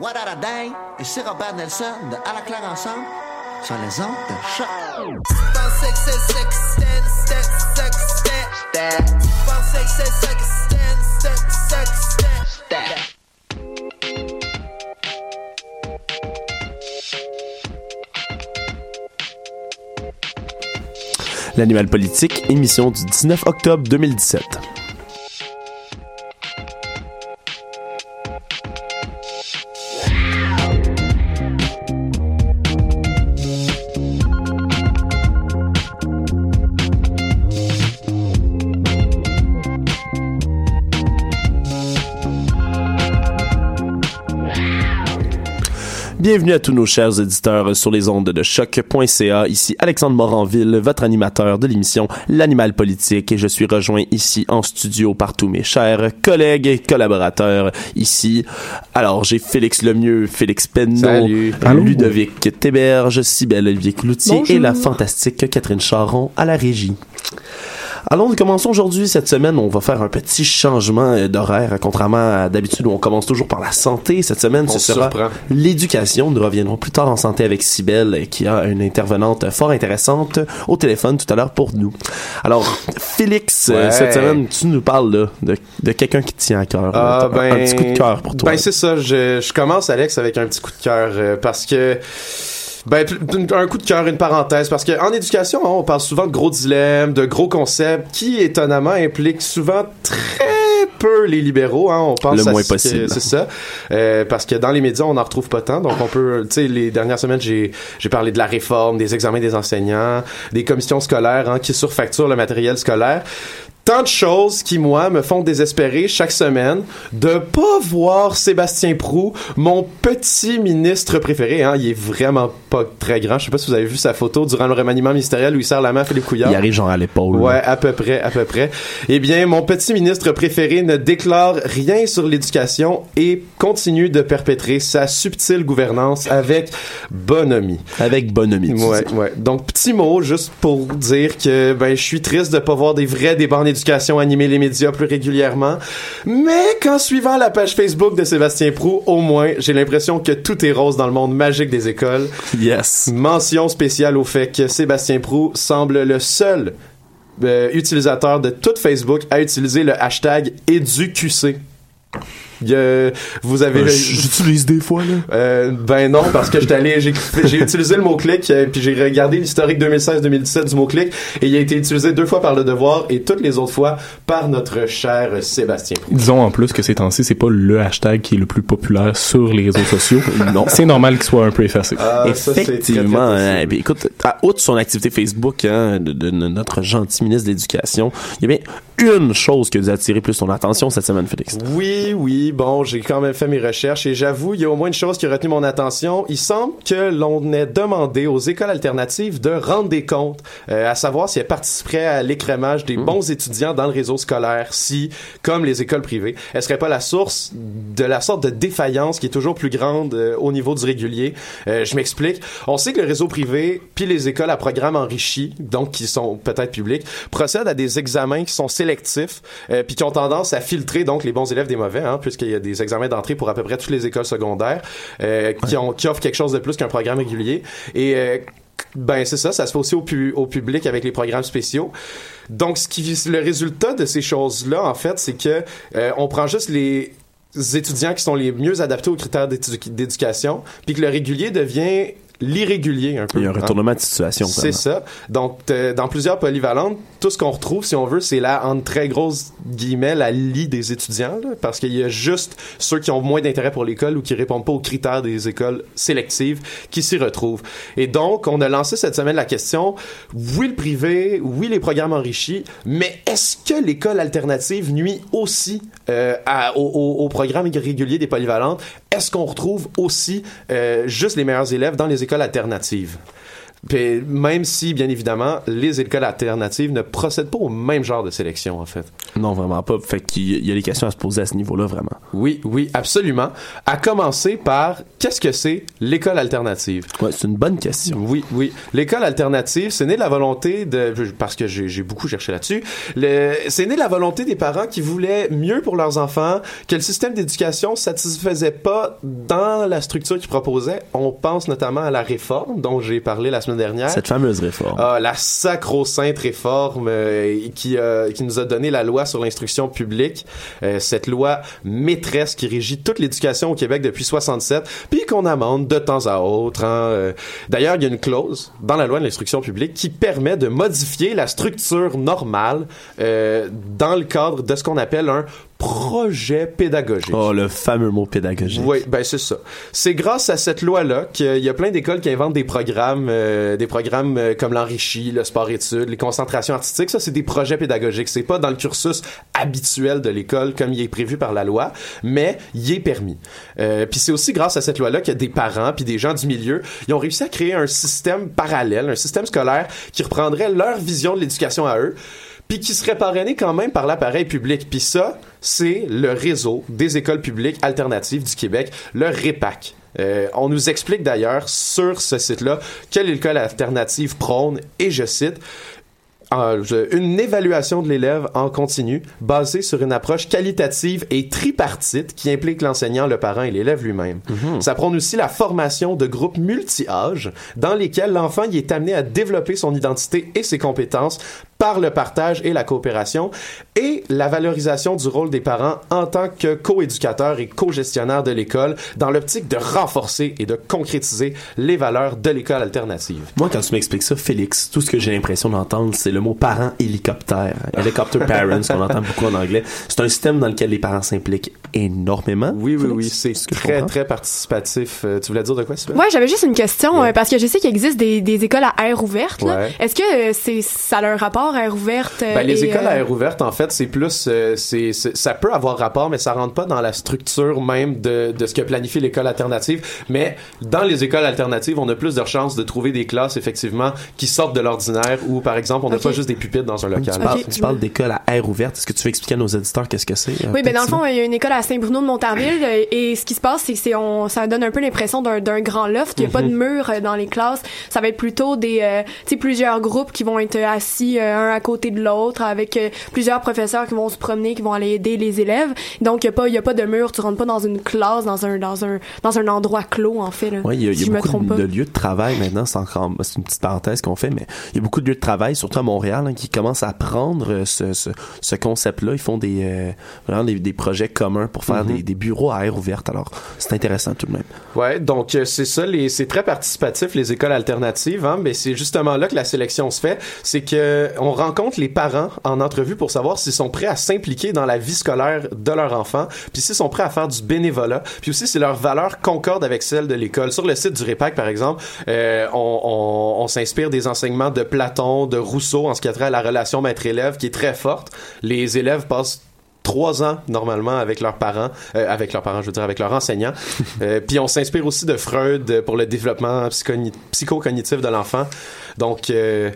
What a Day ici Robert Nelson de À la claire ensemble sur les ondes de choc. L'animal politique, émission du 19 octobre 2017. Bienvenue à tous nos chers auditeurs sur les ondes de choc.ca. Ici Alexandre Moranville, votre animateur de l'émission L'Animal Politique et je suis rejoint ici en studio par tous mes chers collègues et collaborateurs ici. Alors, j'ai Félix Lemieux, Félix Penneau. Ludovic Théberge, Cybelle Olivier Cloutier et la fantastique Catherine Charon à la régie. Alors, nous commençons aujourd'hui, cette semaine, on va faire un petit changement euh, d'horaire, contrairement à d'habitude où on commence toujours par la santé. Cette semaine, On ce se sera l'éducation. Nous reviendrons plus tard en santé avec Cybelle, euh, qui a une intervenante fort intéressante au téléphone tout à l'heure pour nous. Alors, Félix, euh, Ouais. cette semaine, tu nous parles là, de, de quelqu'un qui te tient à cœur. Ah, Un- ben, un petit coup de cœur pour toi. Ben, c'est ça. Je, je commence, Alex, avec un petit coup de cœur euh, parce que. Ben, un coup de cœur, une parenthèse, parce que en éducation, hein, on parle souvent de gros dilemmes, de gros concepts qui, étonnamment, impliquent souvent très peu les libéraux. Hein, on pense Le à moins ce possible. C'est ça. Euh, parce que dans les médias, on n'en retrouve pas tant. Donc, on peut, tu sais, les dernières semaines, j'ai j'ai parlé de la réforme, des examens des enseignants, des commissions scolaires hein, qui surfacturent le matériel scolaire tant de choses qui, moi, me font désespérer chaque semaine de pas voir Sébastien Prou, mon petit ministre préféré. Hein, il est vraiment pas très grand. Je sais pas si vous avez vu sa photo durant le remaniement ministériel où il serre la main à Philippe Couillard. Il arrive genre à l'épaule. Ouais, à peu près, à peu près. Eh bien, mon petit ministre préféré ne déclare rien sur l'éducation et continue de perpétrer sa subtile gouvernance avec bonhomie. Avec bonhomie. Ouais, ouais. Donc, petit mot, juste pour dire que ben, je suis triste de pas voir des vrais débats en éducation animer les médias plus régulièrement. Mais qu'en suivant la page Facebook de Sébastien Prou, au moins, j'ai l'impression que tout est rose dans le monde magique des écoles. Yes. Mention spéciale au fait que Sébastien Prou semble le seul euh, utilisateur de tout Facebook à utiliser le hashtag EduQC. Vous avez Euh, J'utilise des fois, là. euh, ben non, parce que j'étais allé, j'ai, utilisé le mot-clic, euh, puis j'ai regardé l'historique 2016-2017 du mot-clic, et il a été utilisé deux fois par le devoir et toutes les autres fois par notre cher Sébastien Proulx. Disons en plus que ces temps-ci, c'est pas le hashtag qui est le plus populaire sur les réseaux sociaux. non. C'est normal qu'il soit un peu effacé. Ah, ça, c'est très, très Effectivement. hein, écoute, à outre son activité Facebook hein, de, de notre gentil ministre de l'Éducation, il y a bien une chose qui a dû attirer plus ton attention cette semaine, Félix. Oui, oui, bon, j'ai quand même fait mes recherches et j'avoue, il y a au moins une chose qui a retenu mon attention. Il semble que l'on ait demandé aux écoles alternatives de rendre des comptes, euh, à savoir si elles participeraient à l'écrémage des bons étudiants dans le réseau scolaire, si, comme les écoles privées, elles seraient pas la source de la sorte de défaillance qui est toujours plus grande euh, au niveau du régulier. Euh, je m'explique. On sait que le réseau privé puis les écoles à programme enrichi, donc qui sont peut-être publics, procèdent à des examens qui sont sélectifs euh, puis qui ont tendance à filtrer donc les bons élèves des mauvais, hein, puisqu'il y a des examens d'entrée pour à peu près toutes les écoles secondaires euh, qui, ont, qui offrent quelque chose de plus qu'un programme régulier. Et euh, ben c'est ça, ça se fait aussi au, pu- au public avec les programmes spéciaux. Donc ce qui le résultat de ces choses-là en fait, c'est que on prend juste les étudiants qui sont les mieux adaptés aux critères d'édu- d'éducation, puis que le régulier devient l'irrégulier un peu. Il y a un hein. retournement de situation. C'est ça. Donc, euh, dans plusieurs polyvalentes, tout ce qu'on retrouve, si on veut, c'est la, en très grosses guillemets, la lie des étudiants, là, parce qu'il y a juste ceux qui ont moins d'intérêt pour l'école ou qui répondent pas aux critères des écoles sélectives qui s'y retrouvent. Et donc, on a lancé cette semaine la question, oui le privé, oui les programmes enrichis, mais est-ce que l'école alternative nuit aussi euh, à- au, au- au programme régulier des polyvalentes? Est-ce qu'on retrouve aussi euh, juste les meilleurs élèves dans les écoles alternatives? Puis même si, bien évidemment, les écoles alternatives ne procèdent pas au même genre de sélection, en fait. Non, vraiment pas. Fait qu'il y a- il y a des questions à se poser à ce niveau-là, vraiment. Oui, oui, absolument. À commencer par, qu'est-ce que c'est l'école alternative? Ouais, c'est une bonne question. Oui, oui. L'école alternative, c'est né de la volonté de, parce que j'ai beaucoup cherché là-dessus, c'est né de la volonté des parents qui voulaient mieux pour leurs enfants, que le système d'éducation satisfaisait pas dans la structure qu'ils proposaient. On pense notamment à la réforme dont j'ai parlé la semaine dernière. Cette fameuse réforme. Ah, la sacro-sainte réforme euh, qui, euh, qui nous a donné la loi sur l'instruction publique, euh, cette loi maîtresse qui régit toute l'éducation au Québec depuis 67, puis qu'on amende de temps à autre. hein. D'ailleurs, il y a une clause dans la loi de l'instruction publique qui permet de modifier la structure normale euh, dans le cadre de ce qu'on appelle un projet pédagogique. Oh, le fameux mot pédagogique. Oui, ben c'est ça. C'est grâce à cette loi-là qu'il y a plein d'écoles qui inventent des programmes, euh, des programmes euh, comme l'enrichi, le sport-études, les concentrations artistiques. Ça, c'est des projets pédagogiques. C'est pas dans le cursus habituel de l'école comme il est prévu par la loi, mais il est permis. Euh, puis c'est aussi grâce à cette loi-là qu'il y a des parents puis des gens du milieu, ils ont réussi à créer un système parallèle, un système scolaire qui reprendrait leur vision de l'éducation à eux puis qui serait parrainé quand même par l'appareil public. Puis ça, c'est le réseau des écoles publiques alternatives du Québec, le REPAC. Euh, on nous explique d'ailleurs sur ce site-là quelle école alternative prône, et je cite, euh, une évaluation de l'élève en continu basée sur une approche qualitative et tripartite qui implique l'enseignant, le parent et l'élève lui-même. Ça prône aussi la formation de groupes multi-âges dans lesquels l'enfant y est amené à développer son identité et ses compétences par le partage et la coopération et la valorisation du rôle des parents en tant que co-éducateurs et co-gestionnaires de l'école dans l'optique de renforcer et de concrétiser les valeurs de l'école alternative. Moi, quand tu m'expliques ça, Félix, tout ce que j'ai l'impression d'entendre, c'est le mot parent hélicoptère. Helicopter parents, qu'on entend beaucoup en anglais. C'est un système dans lequel les parents s'impliquent énormément. Oui, oui, Félix, oui, c'est ce très, très participatif. Euh, tu voulais dire de quoi, Sylvain? Ouais, j'avais juste une question Ouais. euh, parce que je sais qu'il existe des, des écoles à air ouverte. Ouais. Est-ce que euh, c'est ça a un rapport à air ouverte euh, Ben, les écoles euh, à air ouverte, en fait, c'est plus, euh, c'est, ça peut avoir rapport, mais ça rentre pas dans la structure même de, de ce que planifie l'école alternative. Mais dans les écoles alternatives, on a plus de chances de trouver des classes, effectivement, qui sortent de l'ordinaire où, par exemple, on n'a pas juste des pupitres dans un local. Tu parles, d'école à air ouverte. Est-ce que tu veux expliquer à nos éditeurs qu'est-ce que c'est? euh, Oui, ben dans le fond, il y a une école à Saint-Bruno de Montarville euh, et ce qui se passe, c'est que c'est on, ça donne un peu l'impression d'un, d'un grand loft. Il n'y a pas Mhm. de mur euh, dans les classes. Ça va être plutôt des, euh, tu sais, plusieurs groupes qui vont être assis euh, un à côté de l'autre avec euh, plusieurs professeurs qui vont se promener, qui vont aller aider les élèves. Donc il y a pas, il y a pas de mur. Tu rentres pas dans une classe, dans un, dans un, dans un endroit clos en fait. Là, Oui, il y a, y beaucoup de, lieux de travail maintenant. C'est encore, c'est une petite parenthèse qu'on fait, mais il y a beaucoup de lieux de travail, surtout à Montréal, hein, qui commencent à prendre euh, ce, ce, ce concept-là. Ils font des, euh, vraiment des, des projets communs pour faire Mhm. des, des bureaux à air ouverte. Alors, c'est intéressant tout de même. Ouais, donc euh, c'est ça, les, c'est très participatif les écoles alternatives, hein, mais c'est justement là que la sélection se fait, c'est que on on rencontre les parents en entrevue pour savoir s'ils sont prêts à s'impliquer dans la vie scolaire de leur enfant, puis s'ils sont prêts à faire du bénévolat, puis aussi si leurs valeurs concordent avec celles de l'école. Sur le site du REPAC, par exemple, euh, on, on, on s'inspire des enseignements de Platon, de Rousseau en ce qui a trait à la relation maître-élève qui est très forte. Les élèves passent trois ans normalement avec leurs parents, euh, avec leurs parents, je veux dire avec leurs enseignants. euh, puis on s'inspire aussi de Freud pour le développement psychocognitif de l'enfant. Donc, euh,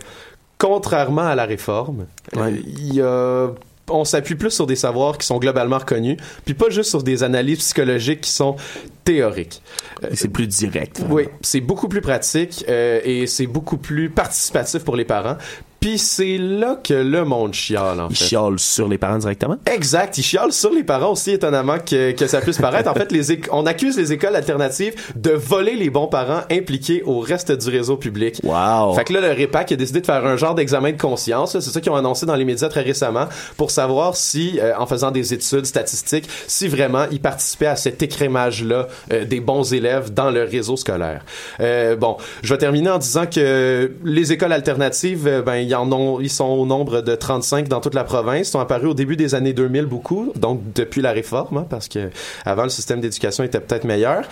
contrairement à la réforme, il y a on s'appuie plus sur des savoirs qui sont globalement reconnus, puis pas juste sur des analyses psychologiques qui sont théoriques. Euh, C'est plus direct. oui, c'est beaucoup plus pratique euh, et c'est beaucoup plus participatif pour les parents. Puis c'est là que le monde chiale, en Ils fait. chialent sur les parents directement? Exact, ils chialent sur les parents aussi étonnamment que, que ça puisse paraître. En fait, les on accuse les écoles alternatives de voler les bons parents impliqués au reste du réseau public. Wow. Fait que là, le REPAC a décidé de faire un genre d'examen de conscience. C'est ça qu'ils ont annoncé dans les médias très récemment pour savoir si, euh, en faisant des études statistiques, si vraiment ils participaient à cet écrémage-là euh, des bons élèves dans le réseau scolaire. Euh, bon, je vais terminer en disant que les écoles alternatives, euh, ben, ils en ont, ils sont au nombre de 35 dans toute la province. Ils sont apparus au début des années 2000 beaucoup, donc depuis la réforme, hein, parce que avant le système d'éducation était peut-être meilleur.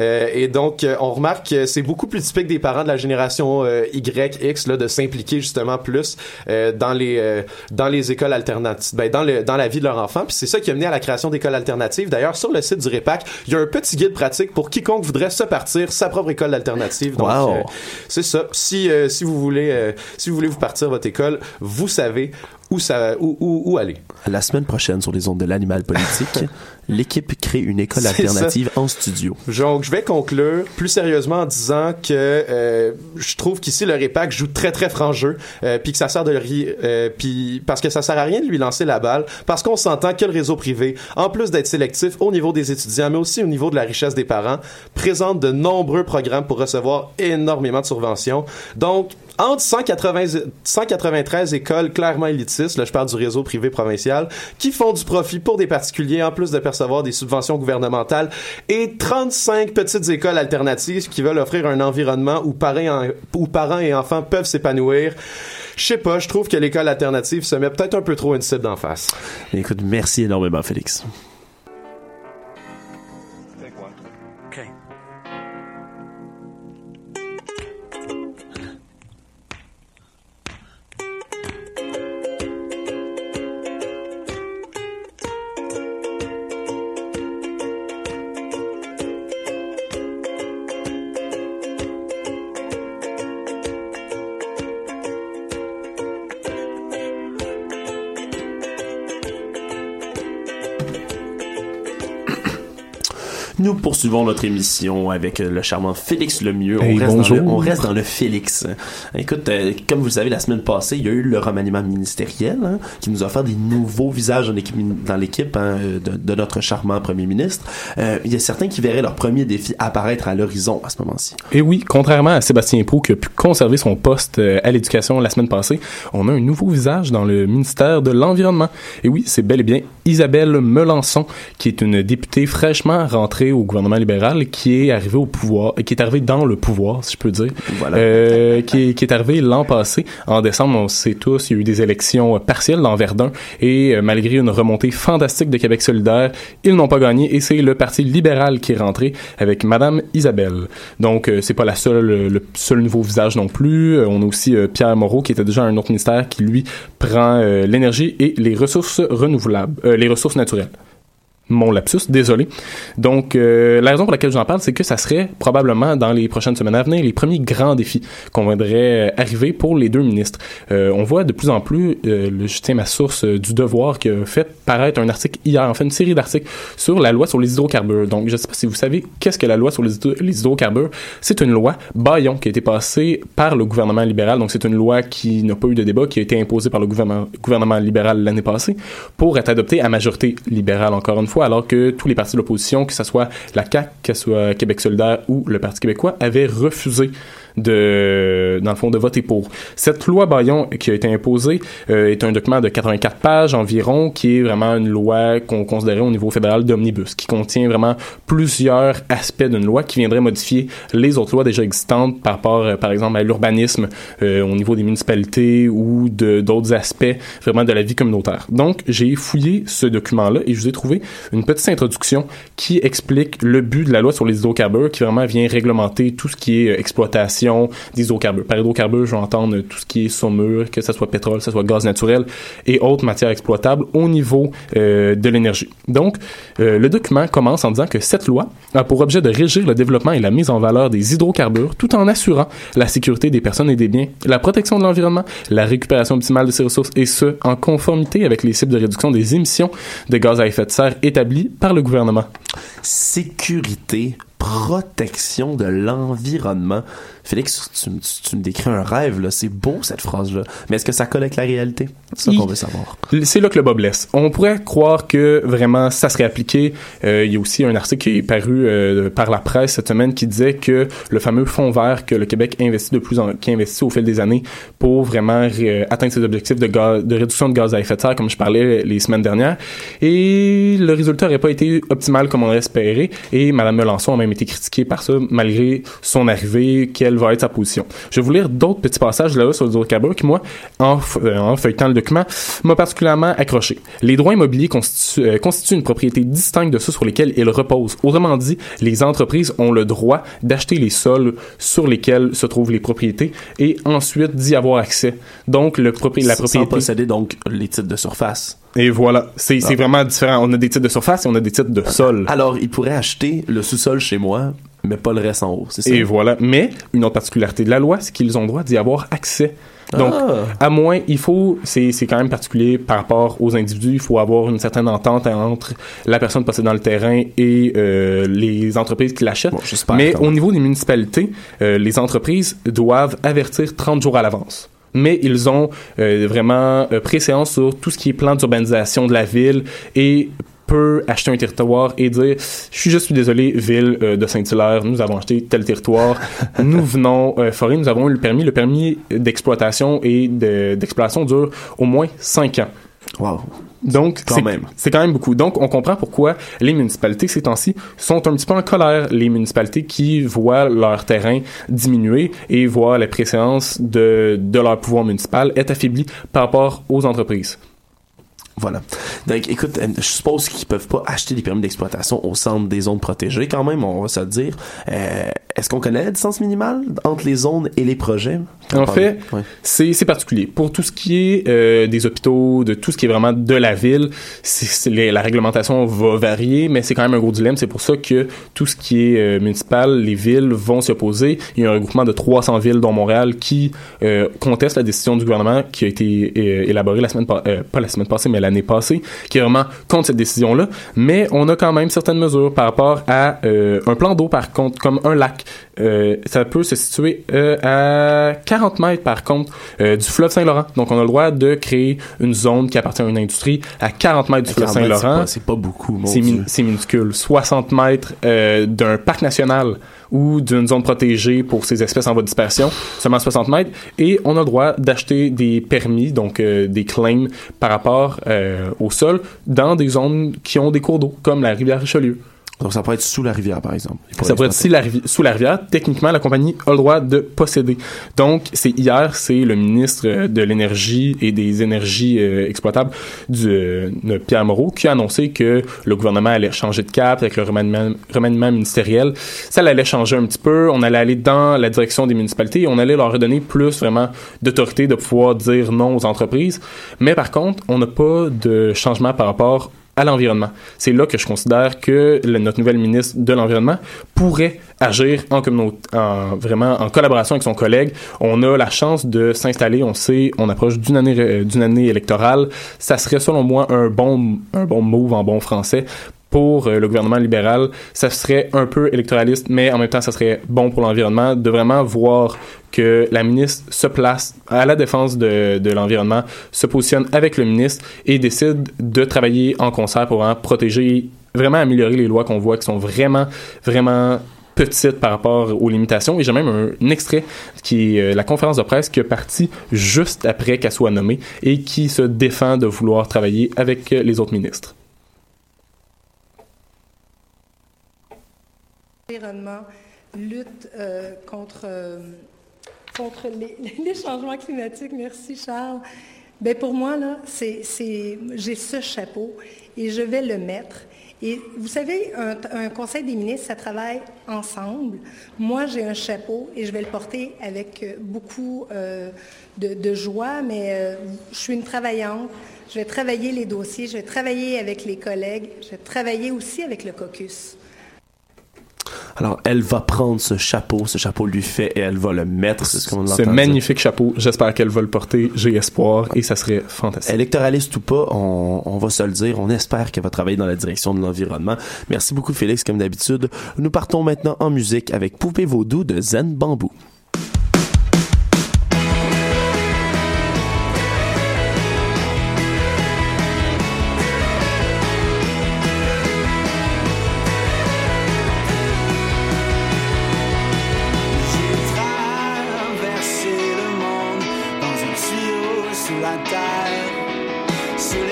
Euh, et donc, euh, on remarque que c'est beaucoup plus typique des parents de la génération euh, Y, X, là, de s'impliquer justement plus euh, dans les euh, dans les écoles alternatives, ben, dans le dans la vie de leur enfant. Puis c'est ça qui a mené à la création d'écoles alternatives. D'ailleurs, sur le site du REPAC, il y a un petit guide pratique pour quiconque voudrait se partir sa propre école alternative. Donc, Wow. euh, c'est ça. Si si vous voulez si vous voulez vous partir votre école, vous savez où ça où, où, où aller. La semaine prochaine, sur les ondes de l'animal politique, l'équipe crée une école alternative en studio. Donc, je vais conclure plus sérieusement en disant que euh, je trouve qu'ici le REPAC joue très très franc jeu, euh, puis que ça sert de le ri- euh, puis parce que ça sert à rien de lui lancer la balle, parce qu'on s'entend que le réseau privé, en plus d'être sélectif au niveau des étudiants, mais aussi au niveau de la richesse des parents, présente de nombreux programmes pour recevoir énormément de subventions. Donc entre 180, 193 écoles clairement élitistes, là je parle du réseau privé provincial, qui font du profit pour des particuliers en plus de percevoir des subventions gouvernementales et 35 petites écoles alternatives qui veulent offrir un environnement où parents, où parents et enfants peuvent s'épanouir. Je sais pas, je trouve que l'école alternative se met peut-être un peu trop une cible d'en face. Écoute, merci énormément, Félix. Poursuivons notre émission avec euh, le charmant Félix Lemieux. On, Hey, reste, bonjour. dans le, on reste dans le Félix. Écoute, euh, comme vous le savez, la semaine passée, il y a eu le remaniement ministériel hein, qui nous a offert des nouveaux visages dans l'équipe, hein, de, de notre charmant premier ministre. Euh, il y a certains qui verraient leur premier défi apparaître à l'horizon à ce moment-ci. Et oui, contrairement à Sébastien Prou qui a pu conserver son poste à l'éducation la semaine passée, on a un nouveau visage dans le ministère de l'Environnement. Et oui, c'est bel et bien Isabelle Melançon, qui est une députée fraîchement rentrée au gouvernement libéral, qui est arrivée au pouvoir, qui est arrivée dans le pouvoir, si je peux dire, Voilà. euh, qui, est, qui est arrivée l'an passé. En décembre, on sait tous, il y a eu des élections euh, partielles dans Verdun, et euh, malgré une remontée fantastique de Québec solidaire, ils n'ont pas gagné, et c'est le Parti libéral qui est rentré avec Madame Isabelle. Donc, euh, c'est pas la seule, le seul nouveau visage non plus. Euh, on a aussi euh, Pierre Moreau, qui était déjà un autre ministère, qui lui prend euh, l'énergie et les ressources renouvelables, euh, les ressources naturelles mon lapsus, désolé. Donc, euh, la raison pour laquelle j'en parle, c'est que ça serait probablement dans les prochaines semaines à venir les premiers grands défis qu'on voudrait euh, arriver pour les deux ministres. Euh, on voit de plus en plus, euh, le, je tiens ma source euh, du Devoir qui a fait paraître un article hier, en fait une série d'articles sur la loi sur les hydrocarbures. Donc, je ne sais pas si vous savez qu'est-ce que la loi sur les hydrocarbures. C'est une loi Bayon qui a été passée par le gouvernement libéral. Donc, c'est une loi qui n'a pas eu de débat, qui a été imposée par le gouvernement, gouvernement libéral l'année passée pour être adoptée à majorité libérale encore une fois, alors que tous les partis de l'opposition, que ce soit la CAQ, que ce soit Québec solidaire ou le Parti québécois, avaient refusé de, dans le fond, de voter pour. Cette loi Bayon qui a été imposée euh, est un document de 84 pages environ, qui est vraiment une loi qu'on considérait au niveau fédéral d'omnibus, qui contient vraiment plusieurs aspects d'une loi qui viendrait modifier les autres lois déjà existantes par rapport, euh, par exemple, à l'urbanisme euh, au niveau des municipalités ou d'autres aspects vraiment de la vie communautaire. Donc, j'ai fouillé ce document-là et je vous ai trouvé une petite introduction qui explique le but de la loi sur les hydrocarbures, qui vraiment vient réglementer tout ce qui est exploitation des hydrocarbures. Par hydrocarbures, je vais entendre tout ce qui est saumure, que ce soit pétrole, que ce soit gaz naturel et autres matières exploitables au niveau euh, de l'énergie. Donc, euh, le document commence en disant que cette loi a pour objet de régir le développement et la mise en valeur des hydrocarbures tout en assurant la sécurité des personnes et des biens, la protection de l'environnement, la récupération optimale de ces ressources et ce, en conformité avec les cibles de réduction des émissions de gaz à effet de serre établies par le gouvernement. Sécurité, protection de l'environnement. Félix, tu, tu, tu me décris un rêve, là. C'est beau, cette phrase-là. Mais est-ce que ça colle avec la réalité? C'est ça qu'on veut savoir. C'est là que le bas blesse. On pourrait croire que vraiment ça serait appliqué. Euh, il y a aussi un article qui est paru euh, par la presse cette semaine qui disait que le fameux fonds vert que le Québec investit de plus en qui investit au fil des années pour vraiment euh, atteindre ses objectifs de, gaz, de réduction de gaz à effet de serre, comme je parlais les semaines dernières. Et le résultat n'aurait pas été optimal comme on espéré. Et Mme Melançon a même été critiquée par ça, malgré son arrivée, quelle va être sa position. Je vais vous lire d'autres petits passages là sur les hydrocarbures qui, moi, en, en feuilletant le document, m'a particulièrement accroché. Les droits immobiliers constituent, euh, constituent une propriété distincte de ceux sur lesquels ils reposent. Autrement dit, les entreprises ont le droit d'acheter les sols sur lesquels se trouvent les propriétés et ensuite d'y avoir accès. Donc, le propri la propriété... Sans posséder donc les titres de surface. Et voilà, c'est ah. vraiment différent. On a des titres de surface et on a des titres de sol. Alors, ils pourraient acheter le sous-sol chez moi, mais pas le reste en haut, c'est ça? Et voilà. Mais, une autre particularité de la loi, c'est qu'ils ont le droit d'y avoir accès. Donc, ah. à moins, il faut, c'est, c'est quand même particulier par rapport aux individus, il faut avoir une certaine entente entre la personne possédant le terrain et euh, les entreprises qui l'achètent. Bon, Mais au niveau des municipalités, euh, les entreprises doivent avertir 30 jours à l'avance mais ils ont euh, vraiment euh, préséance sur tout ce qui est plan d'urbanisation de la ville et peut acheter un territoire et dire je suis juste désolé ville euh, de Saint-Hilaire nous avons acheté tel territoire nous venons euh, forêt nous avons eu le permis le permis d'exploitation et de, d'exploitation dure au moins 5 ans wow donc, c'est quand même beaucoup. Donc, on comprend pourquoi les municipalités, ces temps-ci, sont un petit peu en colère. Les municipalités qui voient leur terrain diminuer et voient la préséance de, de leur pouvoir municipal être affaiblie par rapport aux entreprises. Voilà. Donc, écoute, je suppose qu'ils peuvent pas acheter des permis d'exploitation au centre des zones protégées, quand même, on va se dire. Euh, est-ce qu'on connaît la distance minimale entre les zones et les projets? En fait, c'est particulier. Pour tout ce qui est euh, des hôpitaux, de tout ce qui est vraiment de la ville, les, la réglementation va varier, mais c'est quand même un gros dilemme. C'est pour ça que tout ce qui est euh, municipal, les villes vont s'y opposer. Il y a un regroupement de 300 villes, dont Montréal, qui euh, conteste la décision du gouvernement qui a été élaborée la semaine, pas la semaine passée, mais l'année passée, qui est vraiment contre cette décision-là. Mais on a quand même certaines mesures par rapport à un plan d'eau, par contre, comme un lac. Ça peut se situer à 40 mètres, par contre, euh, du fleuve Saint-Laurent. Donc, on a le droit de créer une zone qui appartient à une industrie à 40 mètres du fleuve Saint-Laurent. C'est pas, pas, beaucoup, C'est minuscule. 60 mètres euh, d'un parc national ou d'une zone protégée pour ces espèces en voie de dispersion, seulement 60 mètres, et on a le droit d'acheter des permis, donc euh, des claims par rapport euh, au sol, dans des zones qui ont des cours d'eau, comme la rivière Richelieu. Donc ça peut être sous la rivière, par exemple. Ça pourrait être sous la, sous la rivière. Techniquement, la compagnie a le droit de posséder. Donc, c'est hier, c'est le ministre de l'énergie et des énergies euh, exploitables du euh, Pierre Moreau qui a annoncé que le gouvernement allait changer de cap avec le remaniement, remaniement ministériel. Ça allait changer un petit peu. On allait aller dans la direction des municipalités et on allait leur redonner plus vraiment d'autorité de pouvoir dire non aux entreprises. Mais par contre, on n'a pas de changement par rapport à l'environnement. C'est là que je considère que notre nouvelle ministre de l'Environnement pourrait agir en, en, vraiment en collaboration avec son collègue. On a la chance de s'installer, on sait, on approche d'une année, euh, d'une année électorale. Ça serait selon moi un bon, un bon move en bon français pour euh, le gouvernement libéral, ça serait un peu électoraliste, mais en même temps, ça serait bon pour l'environnement de vraiment voir que la ministre se place à la défense de, de l'environnement, se positionne avec le ministre et décide de travailler en concert pour vraiment protéger, vraiment améliorer les lois qu'on voit qui sont vraiment, vraiment petite par rapport aux limitations. Et j'ai même un, extrait qui est euh, la conférence de presse qui est partie juste après qu'elle soit nommée et qui se défend de vouloir travailler avec euh, les autres ministres. L'environnement lutte euh, contre, contre les, changements climatiques. Merci, Charles. Ben pour moi, là, c'est, j'ai ce chapeau et je vais le mettre. Et vous savez, un, conseil des ministres, ça travaille ensemble. Moi, j'ai un chapeau et je vais le porter avec euh, beaucoup euh, de, de joie, mais euh, je suis une travaillante. Je vais travailler les dossiers, je vais travailler avec les collègues, je vais travailler aussi avec le caucus. Alors, elle va prendre ce chapeau, ce chapeau lui fait et elle va le mettre. C'est ce qu'on Ce dire. magnifique chapeau, j'espère qu'elle va le porter, j'ai espoir et ça serait fantastique. Électoraliste ou pas, on, on va se le dire, on espère qu'elle va travailler dans la direction de l'environnement. Merci beaucoup Félix, comme d'habitude. Nous partons maintenant en musique avec Poupée Vaudou de Zen Bambou. Sous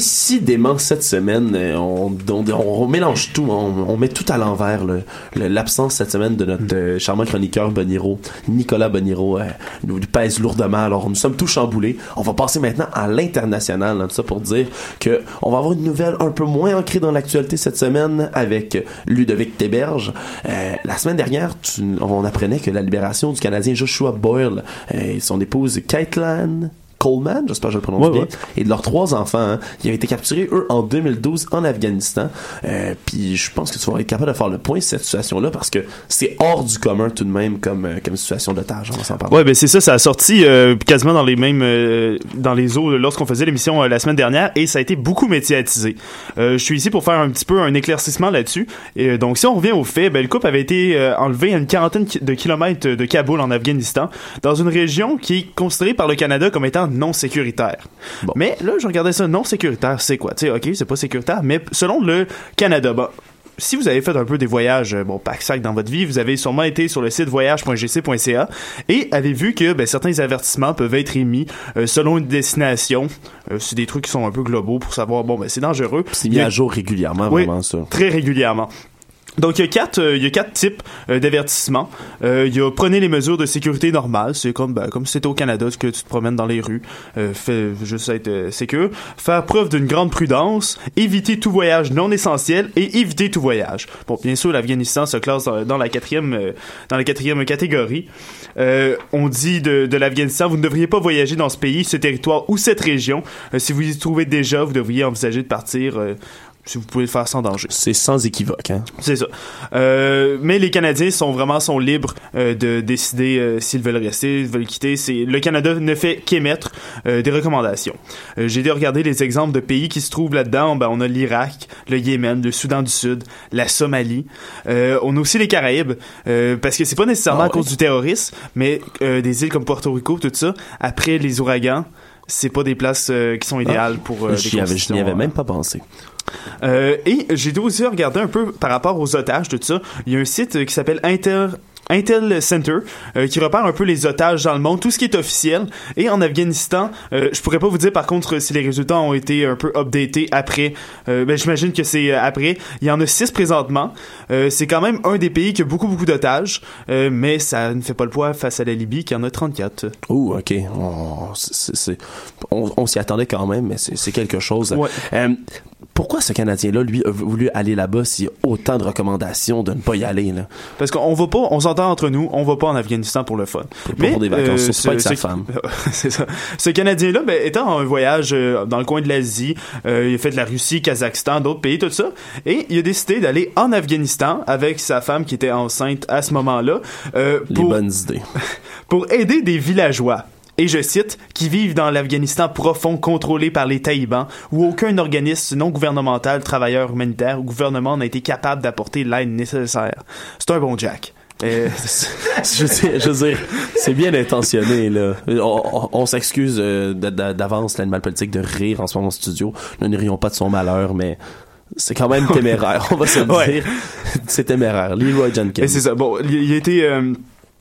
Décidément, cette semaine, euh, on, on, on mélange tout, on, on met tout à l'envers. le- le- L'absence cette semaine de notre euh, charmant chroniqueur Boniro, Nicolas Boniro, euh, nous pèse lourdement. Alors, nous sommes tous chamboulés. On va passer maintenant à l'international, hein, tout ça pour dire que on va avoir une nouvelle un peu moins ancrée dans l'actualité cette semaine avec Ludovic Téberge. Euh, la semaine dernière, tu- on apprenait que la libération du Canadien Joshua Boyle et son épouse Caitlin Coleman, j'espère que je le prononce Ouais, bien, ouais. et de leurs trois enfants, hein, ils ont été capturés, eux, en 2012 en Afghanistan. Euh, puis je pense que tu vas être capable de faire le point sur cette situation-là parce que c'est hors du commun tout de même comme, euh, comme situation d'otage. On s'en parler. Ouais, ben c'est ça, ça a sorti euh, quasiment dans les mêmes euh, dans les eaux lorsqu'on faisait l'émission euh, la semaine dernière et ça a été beaucoup médiatisé. Euh, je suis ici pour faire un petit peu un éclaircissement là-dessus. Et euh, donc si on revient au fait, ben le couple avait été euh, enlevé à une quarantaine de kilomètres de Kaboul en Afghanistan, dans une région qui est considérée par le Canada comme étant non sécuritaire. Mais là, je regardais ça non sécuritaire, c'est quoi? Tu sais, OK, c'est pas sécuritaire, mais selon le Canada, bon, si vous avez fait un peu des voyages, euh, bon, pack-sac dans votre vie, vous avez sûrement été sur le site voyage.gc.ca et avez vu que ben, certains avertissements peuvent être émis euh, selon une destination. Euh, c'est des trucs qui sont un peu globaux pour savoir, bon, ben, c'est dangereux. C'est mis a- à jour régulièrement, Oui, vraiment, ça. Très régulièrement. Donc, il y a quatre, euh, il y a quatre types euh, d'avertissements. Euh, il y a prenez les mesures de sécurité normales. C'est comme, ben, comme c'était au Canada, que tu te promènes dans les rues. Euh, fais juste être sécure. Faire preuve d'une grande prudence. Éviter tout voyage non essentiel et éviter tout voyage. Bon, bien sûr, l'Afghanistan se classe dans, la quatrième, dans la quatrième catégorie. On dit de, de l'Afghanistan, vous ne devriez pas voyager dans ce pays, ce territoire ou cette région. Si vous y trouvez déjà, vous devriez envisager de partir. Si vous pouvez le faire sans danger. C'est sans équivoque, hein. C'est ça. Euh, mais les Canadiens sont vraiment sont libres euh, de décider euh, s'ils veulent rester, s'ils veulent quitter. C'est le Canada ne fait qu'émettre euh, des recommandations. J'ai été regarder les exemples de pays qui se trouvent là-dedans. Ben, on a l'Irak, le Yémen, le Soudan du Sud, la Somalie. On a aussi les Caraïbes parce que c'est pas nécessairement Ah à cause du terrorisme, mais des îles comme Porto Rico, tout ça. Après les ouragans. C'est pas des places qui sont idéales pour euh, des J'y avais, je n'y conditions, avais même pas pensé. Euh, et j'ai dû aussi regarder un peu par rapport aux otages, tout ça. Il y a un site qui s'appelle Inter Intel Center euh, qui repère un peu les otages dans le monde, tout ce qui est officiel. Et en Afghanistan, euh, je pourrais pas vous dire par contre si les résultats ont été un peu updatés après. Euh, ben, j'imagine que c'est euh, après. Il y en a six présentement. Euh, c'est quand même un des pays qui a beaucoup beaucoup d'otages, mais ça ne fait pas le poids face à la Libye qui en a 34. Oh, ok. On, on, on s'y attendait quand même, mais c'est quelque chose. Pourquoi ce Canadien-là, lui, a voulu aller là-bas s'il y a autant de recommandations de ne pas y aller, là? Parce qu'on va pas, on s'entend entre nous, on va pas en Afghanistan pour le fun. Pas pour des vacances, surtout pas avec sa ce- femme. c'est ça. Ce Canadien-là, ben, étant en voyage euh, dans le coin de l'Asie, euh, il a fait de la Russie, Kazakhstan, d'autres pays, tout ça, et il a décidé d'aller en Afghanistan avec sa femme qui était enceinte à ce moment-là. euh, Les pour, bonnes idées. pour aider des villageois. Et je cite, qui vivent dans l'Afghanistan profond contrôlé par les talibans, où aucun organisme non gouvernemental, travailleur humanitaire ou gouvernement n'a été capable d'apporter l'aide nécessaire. C'est un bon Jack. Euh, je, veux dire, c'est bien intentionné, là. On, on- on s'excuse euh, d'avance, l'animal politique, de rire en ce moment au studio. Nous ne rions pas de son malheur, mais c'est quand même téméraire, on va se le Ouais. dire. C'est téméraire. Leroy Jenkins. Et c'est ça. Bon, il, il a été. euh,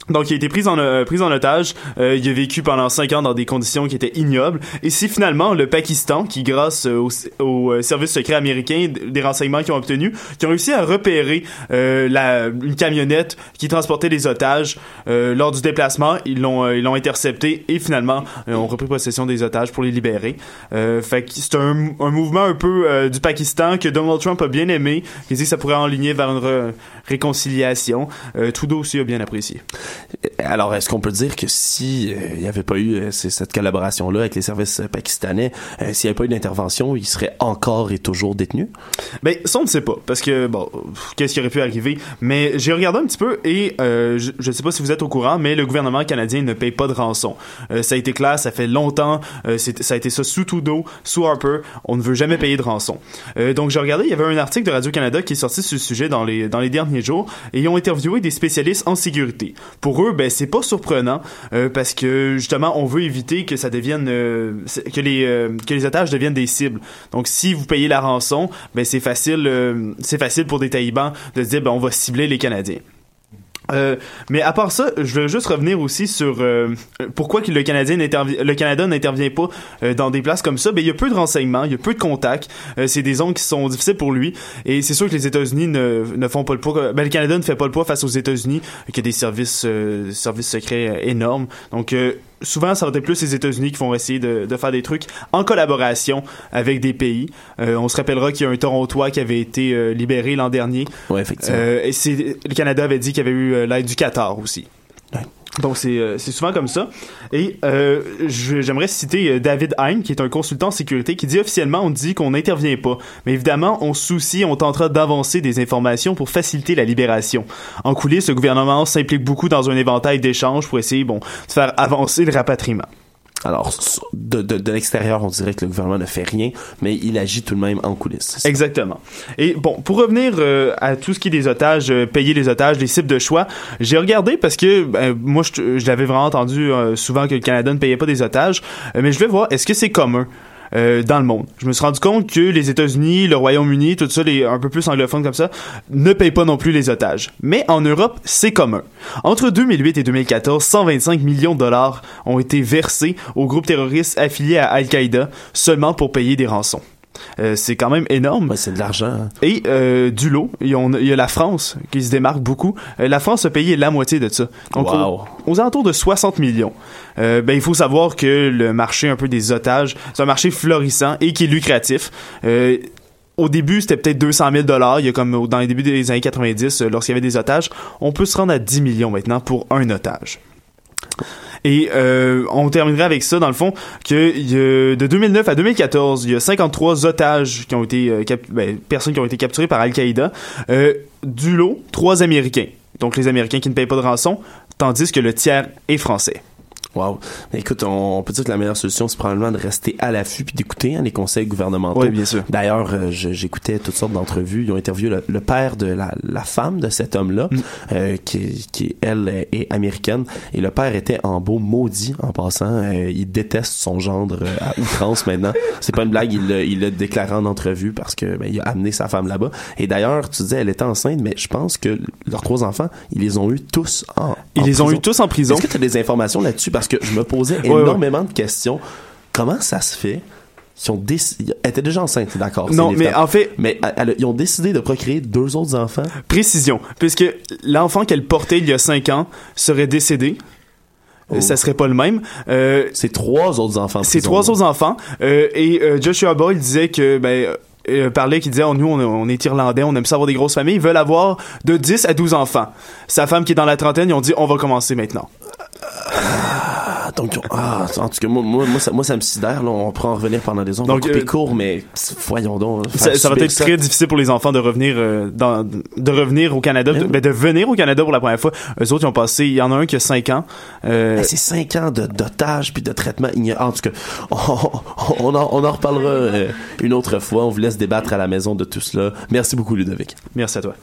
donc, il a été pris en, euh, en otage. Euh, il a vécu pendant cinq ans dans des conditions qui étaient ignobles. Et c'est finalement le Pakistan qui, grâce euh, au, au, euh, service secret américain, des renseignements qu'ils ont obtenus, qui ont réussi à repérer euh, la, une camionnette qui transportait les otages euh, lors du déplacement. Ils l'ont, ils l'ont intercepté et finalement ont repris possession des otages pour les libérer. Fait que c'est un, un mouvement un peu du Pakistan que Donald Trump a bien aimé. Il dit que ça pourrait enligner vers une réconciliation. Trudeau aussi a bien apprécié. Alors, est-ce qu'on peut dire que si euh, il n'y avait pas eu euh, cette collaboration-là avec les services pakistanais, euh, s'il n'y avait pas eu d'intervention, il serait encore et toujours détenu? Ben, ça, on ne sait pas, parce que, bon, qu'est-ce qui aurait pu arriver? Mais j'ai regardé un petit peu et je ne sais pas si vous êtes au courant, mais le gouvernement canadien ne paye pas de rançon. Ça a été clair, ça fait longtemps, ça a été ça sous Trudeau, sous Harper, on ne veut jamais payer de rançon. Donc j'ai regardé, il y avait un article de Radio-Canada qui est sorti sur le sujet dans les, dans les derniers jours et ils ont interviewé des spécialistes en sécurité. Pour eux, ben, c'est pas surprenant euh, parce que justement, on veut éviter que ça devienne, euh, que les, euh, que les otages deviennent des cibles. Donc si vous payez la rançon, ben c'est facile, euh, c'est facile pour des talibans de dire ben on va cibler les Canadiens. Euh, mais à part ça, je veux juste revenir aussi sur euh, pourquoi le Canadien le Canada n'intervient pas euh, dans des places comme ça. Ben il y a peu de renseignements, il y a peu de contacts. Euh, c'est des zones qui sont difficiles pour lui. Et c'est sûr que les États-Unis ne, ne font pas le poids. Ben le Canada ne fait pas le poids face aux États-Unis, qui a des services services secrets énormes. Donc souvent, ça va être plus les États-Unis qui vont essayer de, de faire des trucs en collaboration avec des pays. Euh, on se rappellera qu'il y a un Torontois qui avait été euh, libéré l'an dernier. Ouais, effectivement. Euh, et le Canada avait dit qu'il y avait eu l'aide du Qatar aussi. Donc c'est euh, c'est souvent comme ça. Et euh, j'aimerais citer euh, David Hein, qui est un consultant en sécurité, qui dit officiellement on dit qu'on n'intervient pas, mais évidemment on soucie, on tentera d'avancer des informations pour faciliter la libération. En coulisses, le gouvernement s'implique beaucoup dans un éventail d'échanges pour essayer bon de faire avancer le rapatriement. Alors, de, de, de l'extérieur, on dirait que le gouvernement ne fait rien, mais il agit tout de même en coulisses. Exactement. Et bon, pour revenir euh, à tout ce qui est des otages, euh, payer les otages, les cibles de choix, j'ai regardé parce que ben, moi, je, je l'avais vraiment entendu euh, souvent que le Canada ne payait pas des otages, euh, mais je vais voir, est-ce que c'est commun? Euh, dans le monde. Je me suis rendu compte que les États-Unis, le Royaume-Uni, tout ça, les un peu plus anglophones comme ça, ne payent pas non plus les otages. Mais en Europe, c'est commun. Entre 2008 et 2014, 125 millions de dollars ont été versés aux groupes terroristes affiliés à Al-Qaïda seulement pour payer des rançons. Euh, c'est quand même énorme. c'est de l'argent. hein. Et euh, du lot, il y, a, la France qui se démarque beaucoup. Euh, la France a payé la moitié de ça. Donc, Wow. aux, aux alentours de 60 millions. Ben, il faut savoir que le marché un peu des otages, c'est un marché florissant et qui est lucratif. Au début, c'était peut-être 200 000 dollars. Il y a comme dans les débuts des années 90, euh, lorsqu'il y avait des otages, on peut se rendre à 10 millions maintenant pour un otage. Et euh, on terminerait avec ça, dans le fond, que a- de 2009 à 2014, il y a 53 otages qui ont été, euh, ben, personnes qui ont été capturées par Al-Qaïda. Euh, du lot, trois Américains. Donc les Américains qui ne payent pas de rançon, tandis que le tiers est français. Wow. Écoute, on, on peut dire que la meilleure solution, c'est probablement de rester à l'affût puis d'écouter hein, les conseils gouvernementaux. Oui, bien sûr. D'ailleurs, euh, j'écoutais toutes sortes d'entrevues. Ils ont interviewé le, le père de la, la femme de cet homme-là, Mm. euh, qui, qui, elle, est- américaine. Et le père était en beau maudit, en passant. Euh, il déteste son gendre euh, à outrance maintenant. C'est pas une blague, il l'a il l'a déclaré en entrevue parce que ben, il a amené sa femme là-bas. Et d'ailleurs, tu disais, elle était enceinte, mais je pense que leurs trois enfants, ils les ont eu tous en Ils en les ont eu tous en prison. Est-ce que tu as des informations là-dessus? Parce que je me posais énormément de questions. Comment ça se fait qu'ils ont décidé... Elle était déjà enceinte, d'accord. Non, mais en fait- Mais elle- elle- ils ont décidé de procréer deux autres enfants. Précision, puisque l'enfant qu'elle portait il y a 5 ans serait décédé. Euh, Ça serait pas le même. Euh, c'est trois autres enfants. C'est trois autres enfants. Euh, et euh, Joshua Boyle disait que ben euh, parlait qu'il disait oh, nous on, on est irlandais, on aime ça avoir des grosses familles, ils veulent avoir de 10 à 12 enfants. Sa femme qui est dans la trentaine, ils ont dit on va commencer maintenant. Ah, donc, ah, en tout cas, moi, moi, moi, ça, moi, ça me sidère. Là, on pourra en revenir pendant des va Donc, euh, court, mais voyons donc. Ça, faire ça va être très difficile pour les enfants de revenir euh, dans, de revenir au Canada, de, ben, de venir au Canada pour la première fois. Eux autres, ils ont passé, il y en a un qui a 5 ans. Euh, Hey, c'est cinq ans de d'otage puis de traitement ignorant. En tout cas, on, on, en, on en reparlera euh, une autre fois. On vous laisse débattre à la maison de tout cela. Merci beaucoup, Ludovic. Merci à toi.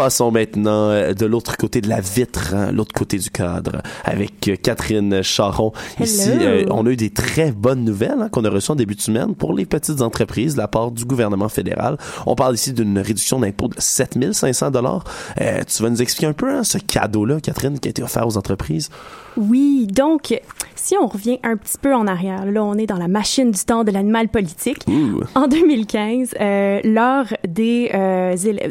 Passons maintenant euh, de l'autre côté de la vitre, hein, l'autre côté du cadre, avec euh, Catherine Charon. Ici, euh, on a eu des très bonnes nouvelles hein, qu'on a reçues en début de semaine pour les petites entreprises de la part du gouvernement fédéral. On parle ici d'une réduction d'impôt de 7500 dollars. Euh, tu vas nous expliquer un peu hein, ce cadeau-là, Catherine, qui a été offert aux entreprises? Oui, donc, si on revient un petit peu en arrière, là, on est dans la machine du temps de l'animal politique. Ouh. En 2015, euh, lors, des,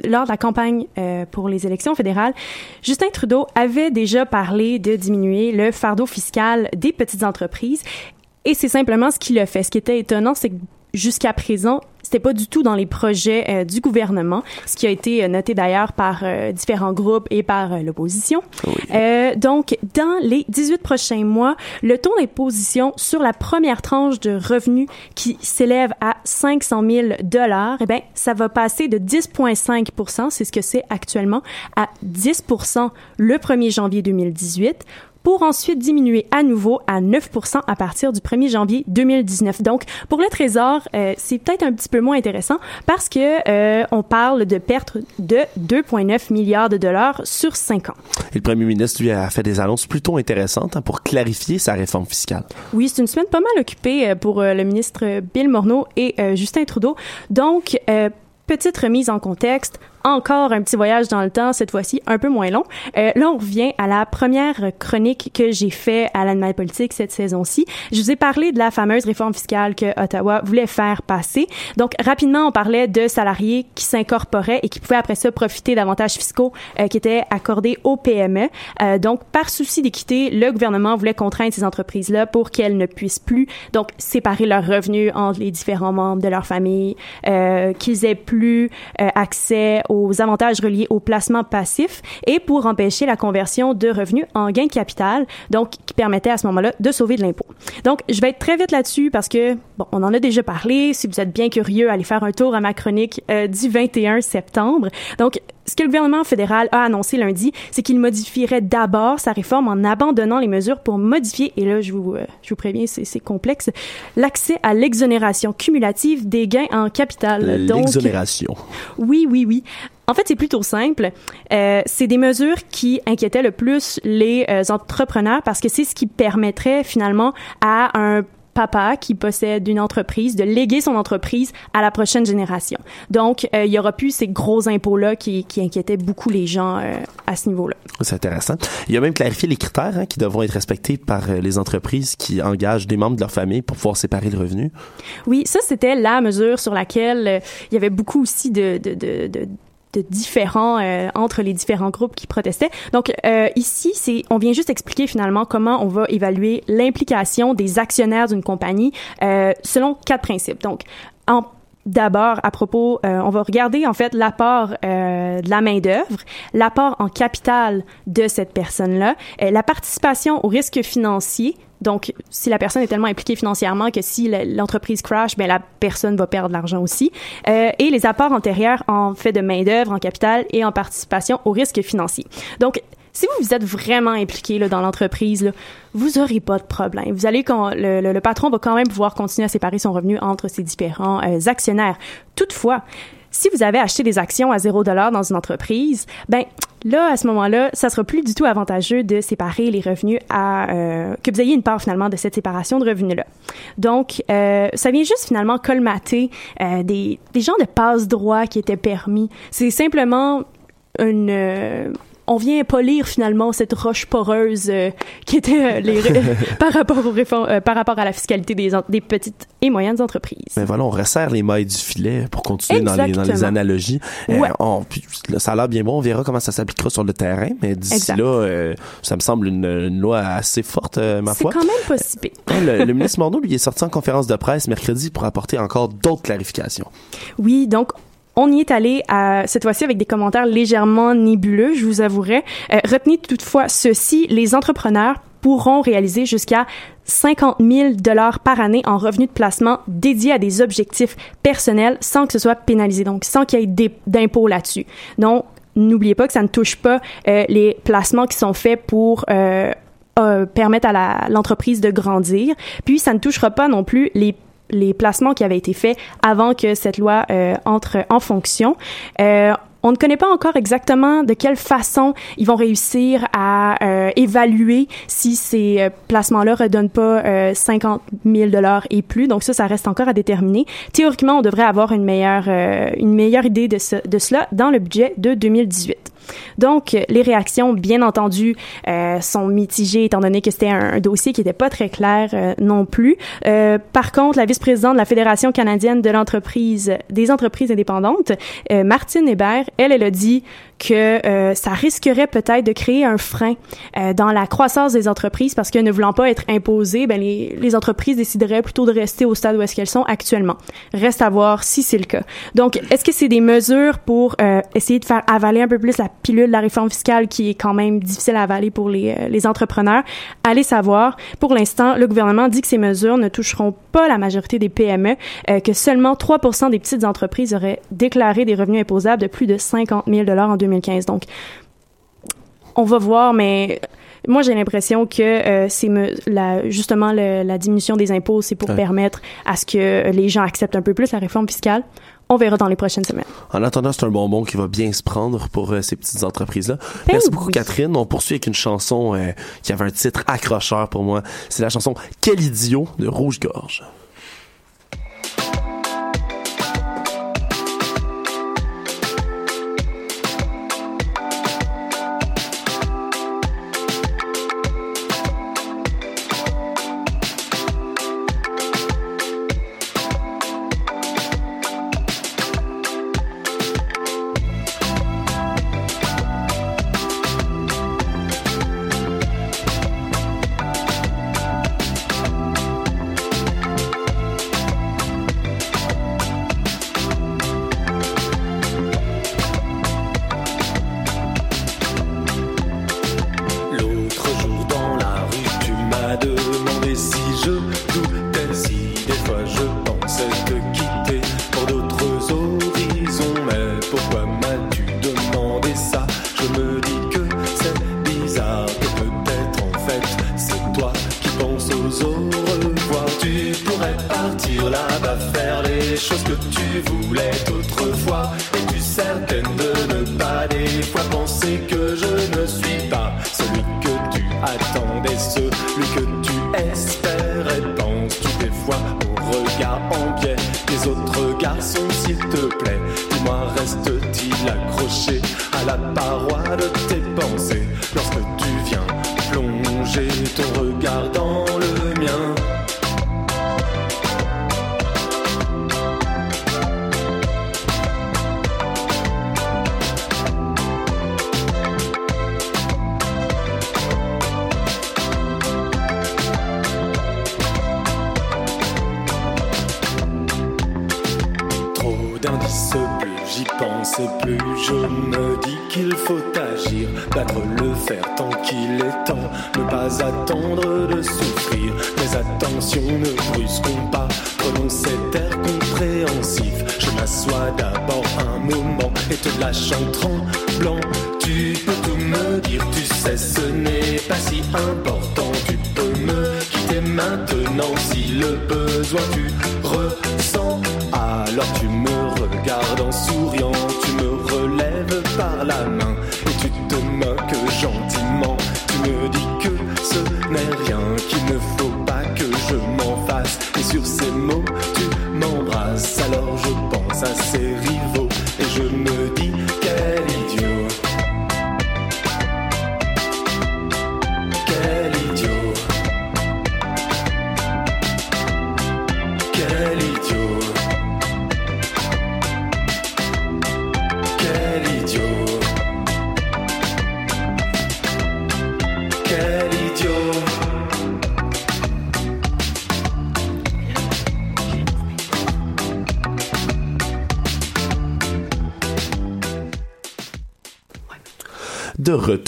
lors de la campagne euh, pour les élections fédérales, Justin Trudeau avait déjà parlé de diminuer le fardeau fiscal des petites entreprises. Et c'est simplement ce qu'il a fait. Ce qui était étonnant, c'est que jusqu'à présent, c'était pas du tout dans les projets euh, du gouvernement, ce qui a été euh, noté d'ailleurs par euh, différents groupes et par euh, l'opposition. Donc, dans les 18 prochains mois, le taux d'imposition sur la première tranche de revenus qui s'élève à 500 000 dollars, eh ben, ça va passer de 10,5% c'est ce que c'est actuellement, à 10% le 1er janvier 2018 pour ensuite diminuer à nouveau à 9% à partir du 1er janvier 2019. Donc, pour le Trésor, euh, c'est peut-être un petit peu moins intéressant parce que euh, on parle de pertes de 2,9 milliards de dollars sur 5 ans. Et le premier ministre, lui, a fait des annonces plutôt intéressantes hein, pour clarifier sa réforme fiscale. Oui, c'est une semaine pas mal occupée euh, pour le ministre Bill Morneau et euh, Justin Trudeau. Donc, petite remise en contexte, encore un petit voyage dans le temps, cette fois-ci un peu moins long. Euh, là, on revient à la première chronique que j'ai fait à l'animal politique cette saison-ci. Je vous ai parlé de la fameuse réforme fiscale que Ottawa voulait faire passer. Donc, rapidement, on parlait de salariés qui s'incorporaient et qui pouvaient après ça profiter d'avantages fiscaux euh, qui étaient accordés aux PME. Euh, donc, par souci d'équité, le gouvernement voulait contraindre ces entreprises-là pour qu'elles ne puissent plus donc séparer leurs revenus entre les différents membres de leur famille, euh, qu'ils aient plus euh, accès aux avantages reliés au placement passif et pour empêcher la conversion de revenus en gains de capital, donc qui permettait à ce moment-là de sauver de l'impôt. Donc, je vais être très vite là-dessus parce que, bon, on en a déjà parlé. Si vous êtes bien curieux, allez faire un tour à ma chronique euh, du 21 septembre. Donc, ce que le gouvernement fédéral a annoncé lundi, c'est qu'il modifierait d'abord sa réforme en abandonnant les mesures pour modifier, et là, je vous, euh, je vous préviens, c'est complexe, l'accès à l'exonération cumulative des gains en capital. L'exonération. oui, oui, oui. En fait, c'est plutôt simple. Euh, c'est des mesures qui inquiétaient le plus les euh, entrepreneurs parce que c'est ce qui permettrait finalement à un papa qui possède une entreprise de léguer son entreprise à la prochaine génération. Donc, euh, il y aura plus ces gros impôts-là qui, qui inquiétaient beaucoup les gens euh, à ce niveau-là. C'est intéressant. Il a même clarifié les critères hein, qui devront être respectés par euh, les entreprises qui engagent des membres de leur famille pour pouvoir séparer le revenu. Oui, ça, c'était la mesure sur laquelle euh, il y avait beaucoup aussi de, de, de, de de différents euh, entre les différents groupes qui protestaient. Donc euh, ici, c'est on vient juste expliquer finalement comment on va évaluer l'implication des actionnaires d'une compagnie euh, selon quatre principes. Donc D'abord, à propos, euh, on va regarder en fait l'apport euh, de la main d'œuvre, l'apport en capital de cette personne-là, euh, la participation au risque financier. Donc, si la personne est tellement impliquée financièrement que si le- l'entreprise crash, ben la personne va perdre de l'argent aussi. Euh, et les apports antérieurs en fait de main d'œuvre, en capital et en participation au risque financier. Donc, si vous vous êtes vraiment impliqué là, dans l'entreprise, vous aurez pas de problème. Vous allez quand le, le- le patron va quand même pouvoir continuer à séparer son revenu entre ses différents euh, actionnaires. Toutefois, si vous avez acheté des actions à 0 dollar dans une entreprise, ben là à ce moment-là, ça sera plus du tout avantageux de séparer les revenus à euh, que vous ayez une part finalement de cette séparation de revenus là. Donc euh, ça vient juste finalement colmater euh, des des genres de passe droit qui étaient permis. C'est simplement une on vient polir finalement cette roche poreuse euh, qui était euh, les par rapport aux réformes, euh, par rapport à la fiscalité des, des petites et moyennes entreprises. Mais voilà, on resserre les mailles du filet pour continuer dans les, dans les Exactement. analogies. Ouais. on- puis, a l'air bien bon. On verra comment ça s'appliquera sur le terrain. Mais d'ici là, ça me semble une, une loi assez forte, ma C'est foi. quand même pas si pire. Le, le ministre Morneau, lui, est sorti en conférence de presse mercredi pour apporter encore d'autres clarifications. Oui, donc on y est allé à, cette fois-ci avec des commentaires légèrement nébuleux, je vous avouerai. Euh, retenez toutefois ceci, les entrepreneurs pourront réaliser jusqu'à 50 000 dollars par année en revenus de placement dédiés à des objectifs personnels sans que ce soit pénalisé, donc sans qu'il y ait d'impôts là-dessus. Donc, n'oubliez pas que ça ne touche pas euh, les placements qui sont faits pour euh, euh, permettre à l'entreprise de grandir. Puis, ça ne touchera pas non plus les les placements qui avaient été faits avant que cette loi euh, entre en fonction. Euh, on ne connaît pas encore exactement de quelle façon ils vont réussir à euh, évaluer si ces euh, placements-là redonnent pas euh, 50 000 dollars et plus. Donc ça, ça reste encore à déterminer. Théoriquement, on devrait avoir une meilleure euh, une meilleure idée de, ce, de cela dans le budget de 2018. Donc, les réactions, bien entendu, euh, sont mitigées étant donné que c'était un, un dossier qui n'était pas très clair euh, non plus. Euh, par contre, la vice-présidente de la Fédération canadienne de l'entreprise des entreprises indépendantes, euh, Martine Hébert, elle, elle a dit que euh, ça risquerait peut-être de créer un frein euh, dans la croissance des entreprises parce que ne voulant pas être imposées, ben les, les entreprises décideraient plutôt de rester au stade où est-ce qu'elles sont actuellement. Reste à voir si c'est le cas. Donc, est-ce que c'est des mesures pour euh, essayer de faire avaler un peu plus la pilule de la réforme fiscale qui est quand même difficile à avaler pour les, euh, les entrepreneurs? Allez savoir. Pour l'instant, le gouvernement dit que ces mesures ne toucheront pas la majorité des PME, euh, que seulement 3 des petites entreprises auraient déclaré des revenus imposables de plus de 50 000 en 2015. Donc, on va voir, mais moi, j'ai l'impression que euh, c'est la, justement le- la diminution des impôts, c'est pour Ouais. permettre à ce que les gens acceptent un peu plus la réforme fiscale. On verra dans les prochaines semaines. En attendant, c'est un bonbon qui va bien se prendre pour euh, ces petites entreprises-là. Ben Merci beaucoup, Catherine. On poursuit avec une chanson euh, qui avait un titre accrocheur pour moi. C'est la chanson Quel idiot de Rouge-Gorge. L'autre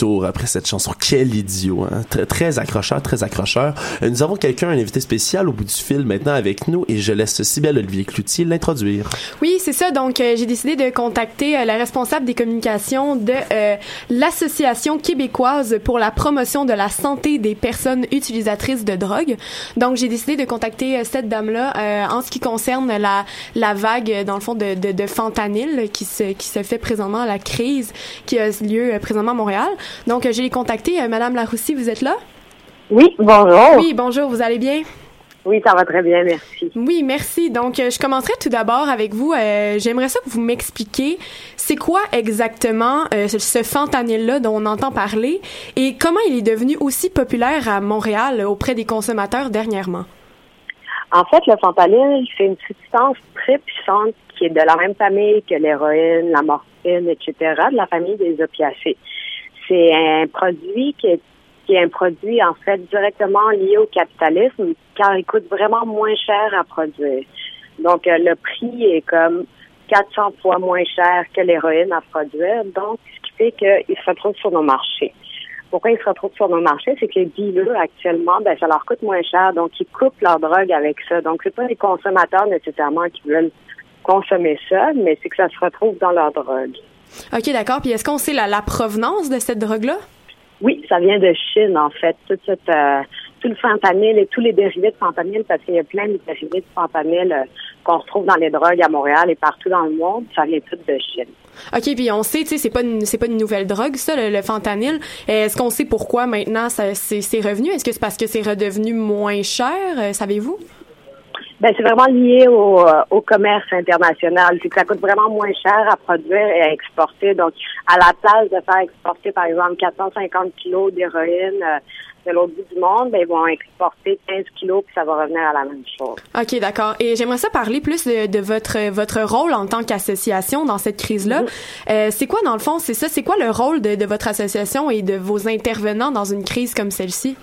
Après cette chanson, quel idiot, hein? très, très accrocheur, très accrocheur. Euh, Nous avons quelqu'un, un invité spécial au bout du fil maintenant avec nous et je laisse Sybelle Olivier Cloutier l'introduire. Oui, c'est ça. Donc, euh, j'ai décidé de contacter euh, la responsable des communications de euh, l'Association québécoise pour la promotion de la santé des personnes utilisatrices de drogue. Donc, j'ai décidé de contacter euh, cette dame-là euh, en ce qui concerne la, la vague, dans le fond, de, de, de fentanyl qui se, qui se fait présentement, la crise qui a lieu présentement à Montréal. Donc, j'ai contacté. Euh, Madame Laroussi, vous êtes là? Oui, bonjour. Oui, bonjour, vous allez bien? Oui, ça va très bien, merci. Oui, merci. Donc, euh, je commencerai tout d'abord avec vous. Euh, J'aimerais ça que vous m'expliquiez c'est quoi exactement euh, ce, ce fentanyl-là dont on entend parler et comment il est devenu aussi populaire à Montréal auprès des consommateurs dernièrement? En fait, le fentanyl, c'est une substance très puissante qui est de la même famille que l'héroïne, la morphine, etc., de la famille des opiacés. C'est un produit qui est, qui est un produit, en fait, directement lié au capitalisme, car il coûte vraiment moins cher à produire. Donc, euh, le prix est comme 400 fois moins cher que l'héroïne à produire, donc, ce qui fait qu'il se retrouve sur nos marchés. Pourquoi ils se retrouvent sur nos marchés? C'est que les dealers, actuellement, ben, ça leur coûte moins cher, donc ils coupent leur drogue avec ça. Donc, c'est pas les consommateurs nécessairement qui veulent consommer ça, mais c'est que ça se retrouve dans leur drogue. OK, d'accord. Puis est-ce qu'on sait la, la provenance de cette drogue-là? Oui, ça vient de Chine, en fait. Euh, tout le fentanyl et tous les dérivés de fentanyl, parce qu'il y a plein de dérivés de fentanyl euh, qu'on retrouve dans les drogues à Montréal et partout dans le monde. Ça vient tout de Chine. OK, puis on sait, tu sais, c'est pas une, pas une nouvelle drogue, ça, le, le fentanyl. Est-ce qu'on sait pourquoi maintenant c'est revenu? Est-ce que c'est parce que c'est redevenu moins cher? Euh, savez-vous? Ben, c'est vraiment lié au, euh, au commerce international. C'est que ça coûte vraiment moins cher à produire et à exporter. Donc, à la place de faire exporter, par exemple, 450 kilos d'héroïne euh, de l'autre bout du monde, ben, ils vont exporter 15 kilos puis ça va revenir à la même chose. OK, d'accord. Et j'aimerais ça parler plus de, de votre votre rôle en tant qu'association dans cette crise-là. Euh, c'est quoi, dans le fond, c'est ça? C'est quoi le rôle de, de votre association et de vos intervenants dans une crise comme celle-ci?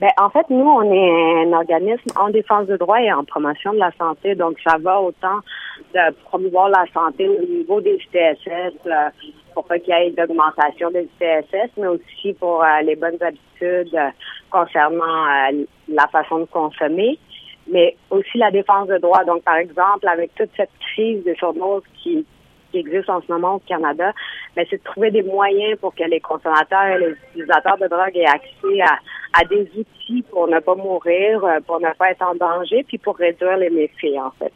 Ben, en fait, nous, on est un organisme en défense de droit et en promotion de la santé. Donc, ça va autant de promouvoir la santé au niveau des ITSS, là, pour pas qu'il y ait d'augmentation des ITSS, mais aussi pour euh, les bonnes habitudes euh, concernant euh, la façon de consommer, mais aussi la défense de droit. Donc, par exemple, avec toute cette crise de surdose qui, qui existe en ce moment au Canada, ben, c'est de trouver des moyens pour que les consommateurs et les utilisateurs de drogue aient accès à, à des outils pour ne pas mourir, euh, pour ne pas être en danger, puis pour réduire les méfaits, en fait.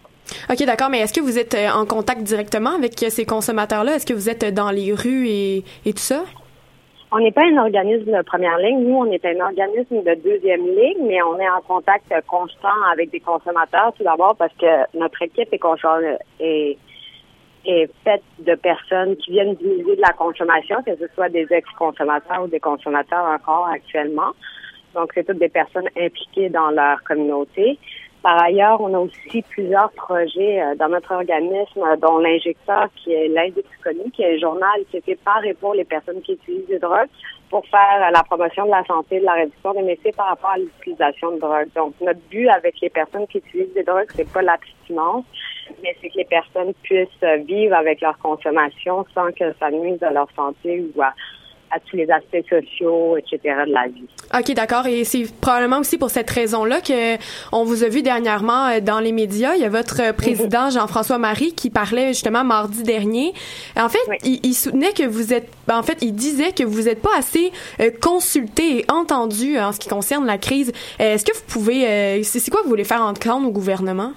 OK, d'accord, mais est-ce que vous êtes euh, en contact directement avec euh, ces consommateurs-là? Est-ce que vous êtes dans les rues et, et tout ça? On n'est pas un organisme de première ligne. Nous, on est un organisme de deuxième ligne, mais on est en contact constant avec des consommateurs, tout d'abord parce que notre équipe est, est, est faite de personnes qui viennent du milieu de la consommation, que ce soit des ex-consommateurs ou des consommateurs encore actuellement. Donc, c'est toutes des personnes impliquées dans leur communauté. Par ailleurs, on a aussi plusieurs projets euh, dans notre organisme, euh, dont l'injecteur, qui est l'Indexconi, qui est un journal qui est fait par et pour les personnes qui utilisent des drogues pour faire la promotion de la santé, de la réduction des méfaits par rapport à l'utilisation de drogue. Donc, notre but avec les personnes qui utilisent des drogues, c'est pas l'abstinence, mais c'est que les personnes puissent vivre avec leur consommation sans que ça nuise à leur santé ou à, à tous les aspects sociaux, etc. de la vie. OK, d'accord. Et c'est probablement aussi pour cette raison-là que on vous a vu dernièrement euh, dans les médias. Il y a votre euh, président Jean-François Marie qui parlait justement mardi dernier. En fait, il, il soutenait que vous êtes, en fait, il disait que vous n'êtes pas assez euh, consulté et entendu en ce qui concerne la crise. Euh, Est-ce que vous pouvez, euh, c'est quoi que vous voulez faire entendre au gouvernement?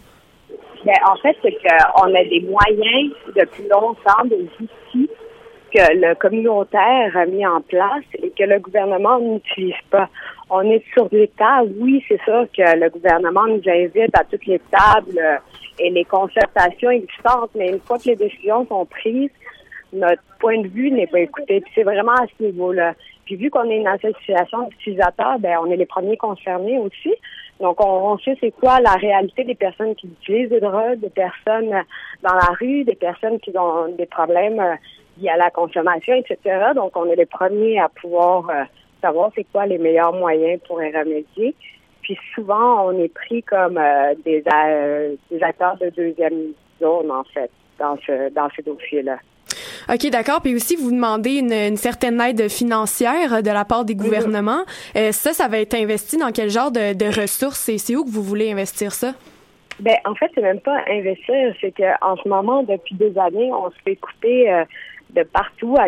Ben, en fait, c'est qu'on a des moyens depuis longtemps, des outils que le communautaire a mis en place et que le gouvernement n'utilise pas. On est sur l'État, oui, c'est ça que le gouvernement nous invite à toutes les tables euh, et les concertations existantes, mais une fois que les décisions sont prises, notre point de vue n'est pas écouté. Puis c'est vraiment à ce niveau-là. Puis vu qu'on est une association d'utilisateurs, ben on est les premiers concernés aussi. Donc on, sait c'est quoi la réalité des personnes qui utilisent des drogues, des personnes euh, dans la rue, des personnes qui ont des problèmes liés à la consommation, etc. Donc on est les premiers à pouvoir euh, savoir c'est quoi les meilleurs moyens pour y remédier. Puis souvent on est pris comme euh, des, euh, des acteurs de deuxième zone en fait dans ce dans ces dossiers-là. OK, d'accord. Puis aussi, vous demandez une, une certaine aide financière de la part des gouvernements. Euh, ça, ça va être investi dans quel genre de, de ressources? Et c'est où que vous voulez investir ça? Ben, en fait, c'est même pas investir, c'est que en ce moment, depuis des années, on se fait couper euh, de partout à,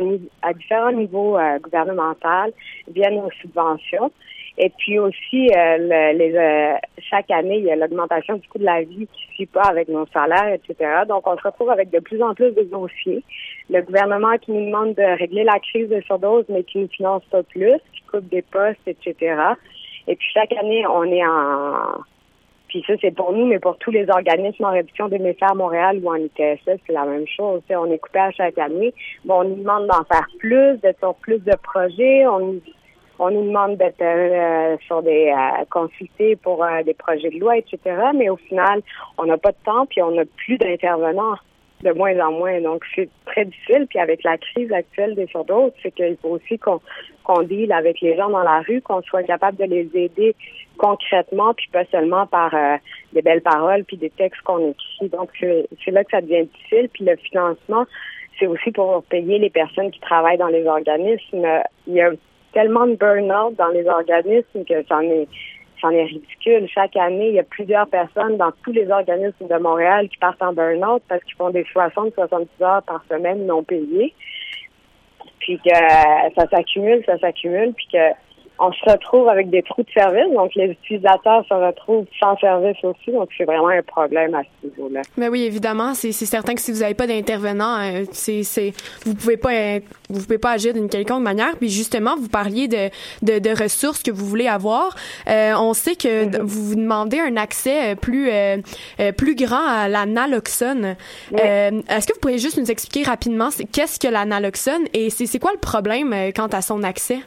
à différents niveaux euh, gouvernementaux via nos subventions. Et puis aussi, euh, le- les, euh, chaque année, il y a l'augmentation du coût de la vie qui ne suit pas avec nos salaires, etc. Donc, on se retrouve avec de plus en plus de dossiers. Le gouvernement qui nous demande de régler la crise de surdose, mais qui ne finance pas plus, qui coupe des postes, etc. Et puis, chaque année, on est en... Puis ça, c'est pour nous, mais pour tous les organismes en réduction des à Montréal ou en ITSS, c'est la même chose. On est coupé à chaque année. Bon, on nous demande d'en faire plus, d'être sur plus de projets. On nous on nous demande d'être euh, sur des euh, consultés pour euh, des projets de loi, etc. Mais au final, on n'a pas de temps, puis on n'a plus d'intervenants de moins en moins. Donc, c'est très difficile. Puis avec la crise actuelle des surdoses, c'est qu'il faut aussi qu'on qu'on deal avec les gens dans la rue, qu'on soit capable de les aider concrètement, puis pas seulement par euh, des belles paroles, puis des textes qu'on écrit. Donc, c'est là que ça devient difficile. Puis le financement, c'est aussi pour payer les personnes qui travaillent dans les organismes. Il y a tellement de burn-out dans les organismes que c'en est c'en est ridicule. Chaque année, il y a plusieurs personnes dans tous les organismes de Montréal qui partent en burn-out parce qu'ils font des 60-70 heures par semaine non payées. puis que ça s'accumule, ça s'accumule, puis que on se retrouve avec des trous de service, donc les utilisateurs se retrouvent sans service aussi, donc c'est vraiment un problème à ce niveau-là. Mais oui, évidemment, c'est certain que si vous n'avez pas d'intervenant, euh, c'est vous pouvez pas être- vous pouvez pas agir d'une quelconque manière. Puis justement, vous parliez de de, de ressources que vous voulez avoir. Euh, on sait que d- vous vous demandez un accès euh, plus euh, euh, plus grand à la naloxone. Euh, Est-ce que vous pourriez juste nous expliquer rapidement qu'est-ce que la naloxone et c'est quoi le problème euh, quant à son accès?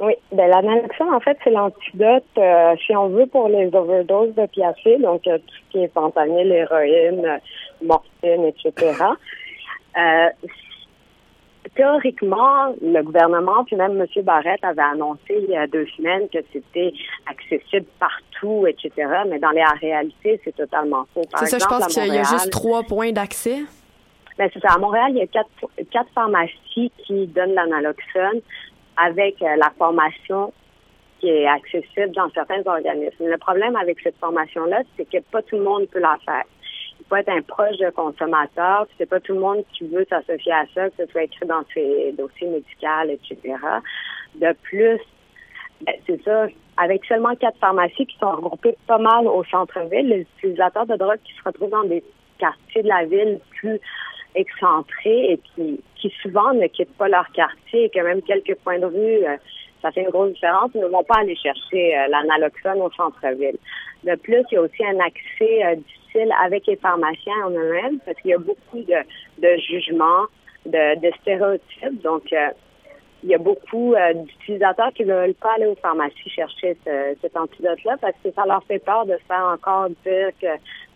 Oui, ben la naloxone, en fait, c'est l'antidote, euh, si on veut, pour les overdoses d'opiacés, donc euh, tout ce qui est fentanyl, héroïne, morphine, etc. Euh, théoriquement, le gouvernement, puis même M. Barrett avait annoncé il y a deux semaines que c'était accessible partout, etc. Mais dans la réalité, c'est totalement faux. Par C'est ça, je pense qu'il y a juste trois points d'accès? ben, c'est ça. À Montréal, il y a quatre, quatre pharmacies qui donnent la naloxone avec euh, la formation qui est accessible dans certains organismes. Le problème avec cette formation-là, c'est que pas tout le monde peut la faire. Il faut être un proche de consommateur, c'est pas tout le monde qui veut s'associer à ça, que ce soit écrit dans ses dossiers médicaux, etc. De plus, ben, c'est ça, avec seulement quatre pharmacies qui sont regroupées pas mal au centre-ville, les utilisateurs de drogue qui se retrouvent dans des quartiers de la ville plus excentrés et qui, qui souvent ne quittent pas leur quartier et que même quelques points de vue, euh, ça fait une grosse différence, ne vont pas aller chercher euh, la naloxone au centre-ville. De plus, il y a aussi un accès euh, difficile avec les pharmaciens en eux-mêmes parce qu'il y a beaucoup de, de jugements, de, de stéréotypes. Donc, il y a beaucoup euh, d'utilisateurs qui ne veulent pas aller aux pharmacies chercher ce- cet antidote-là parce que ça leur fait peur de se faire encore dire que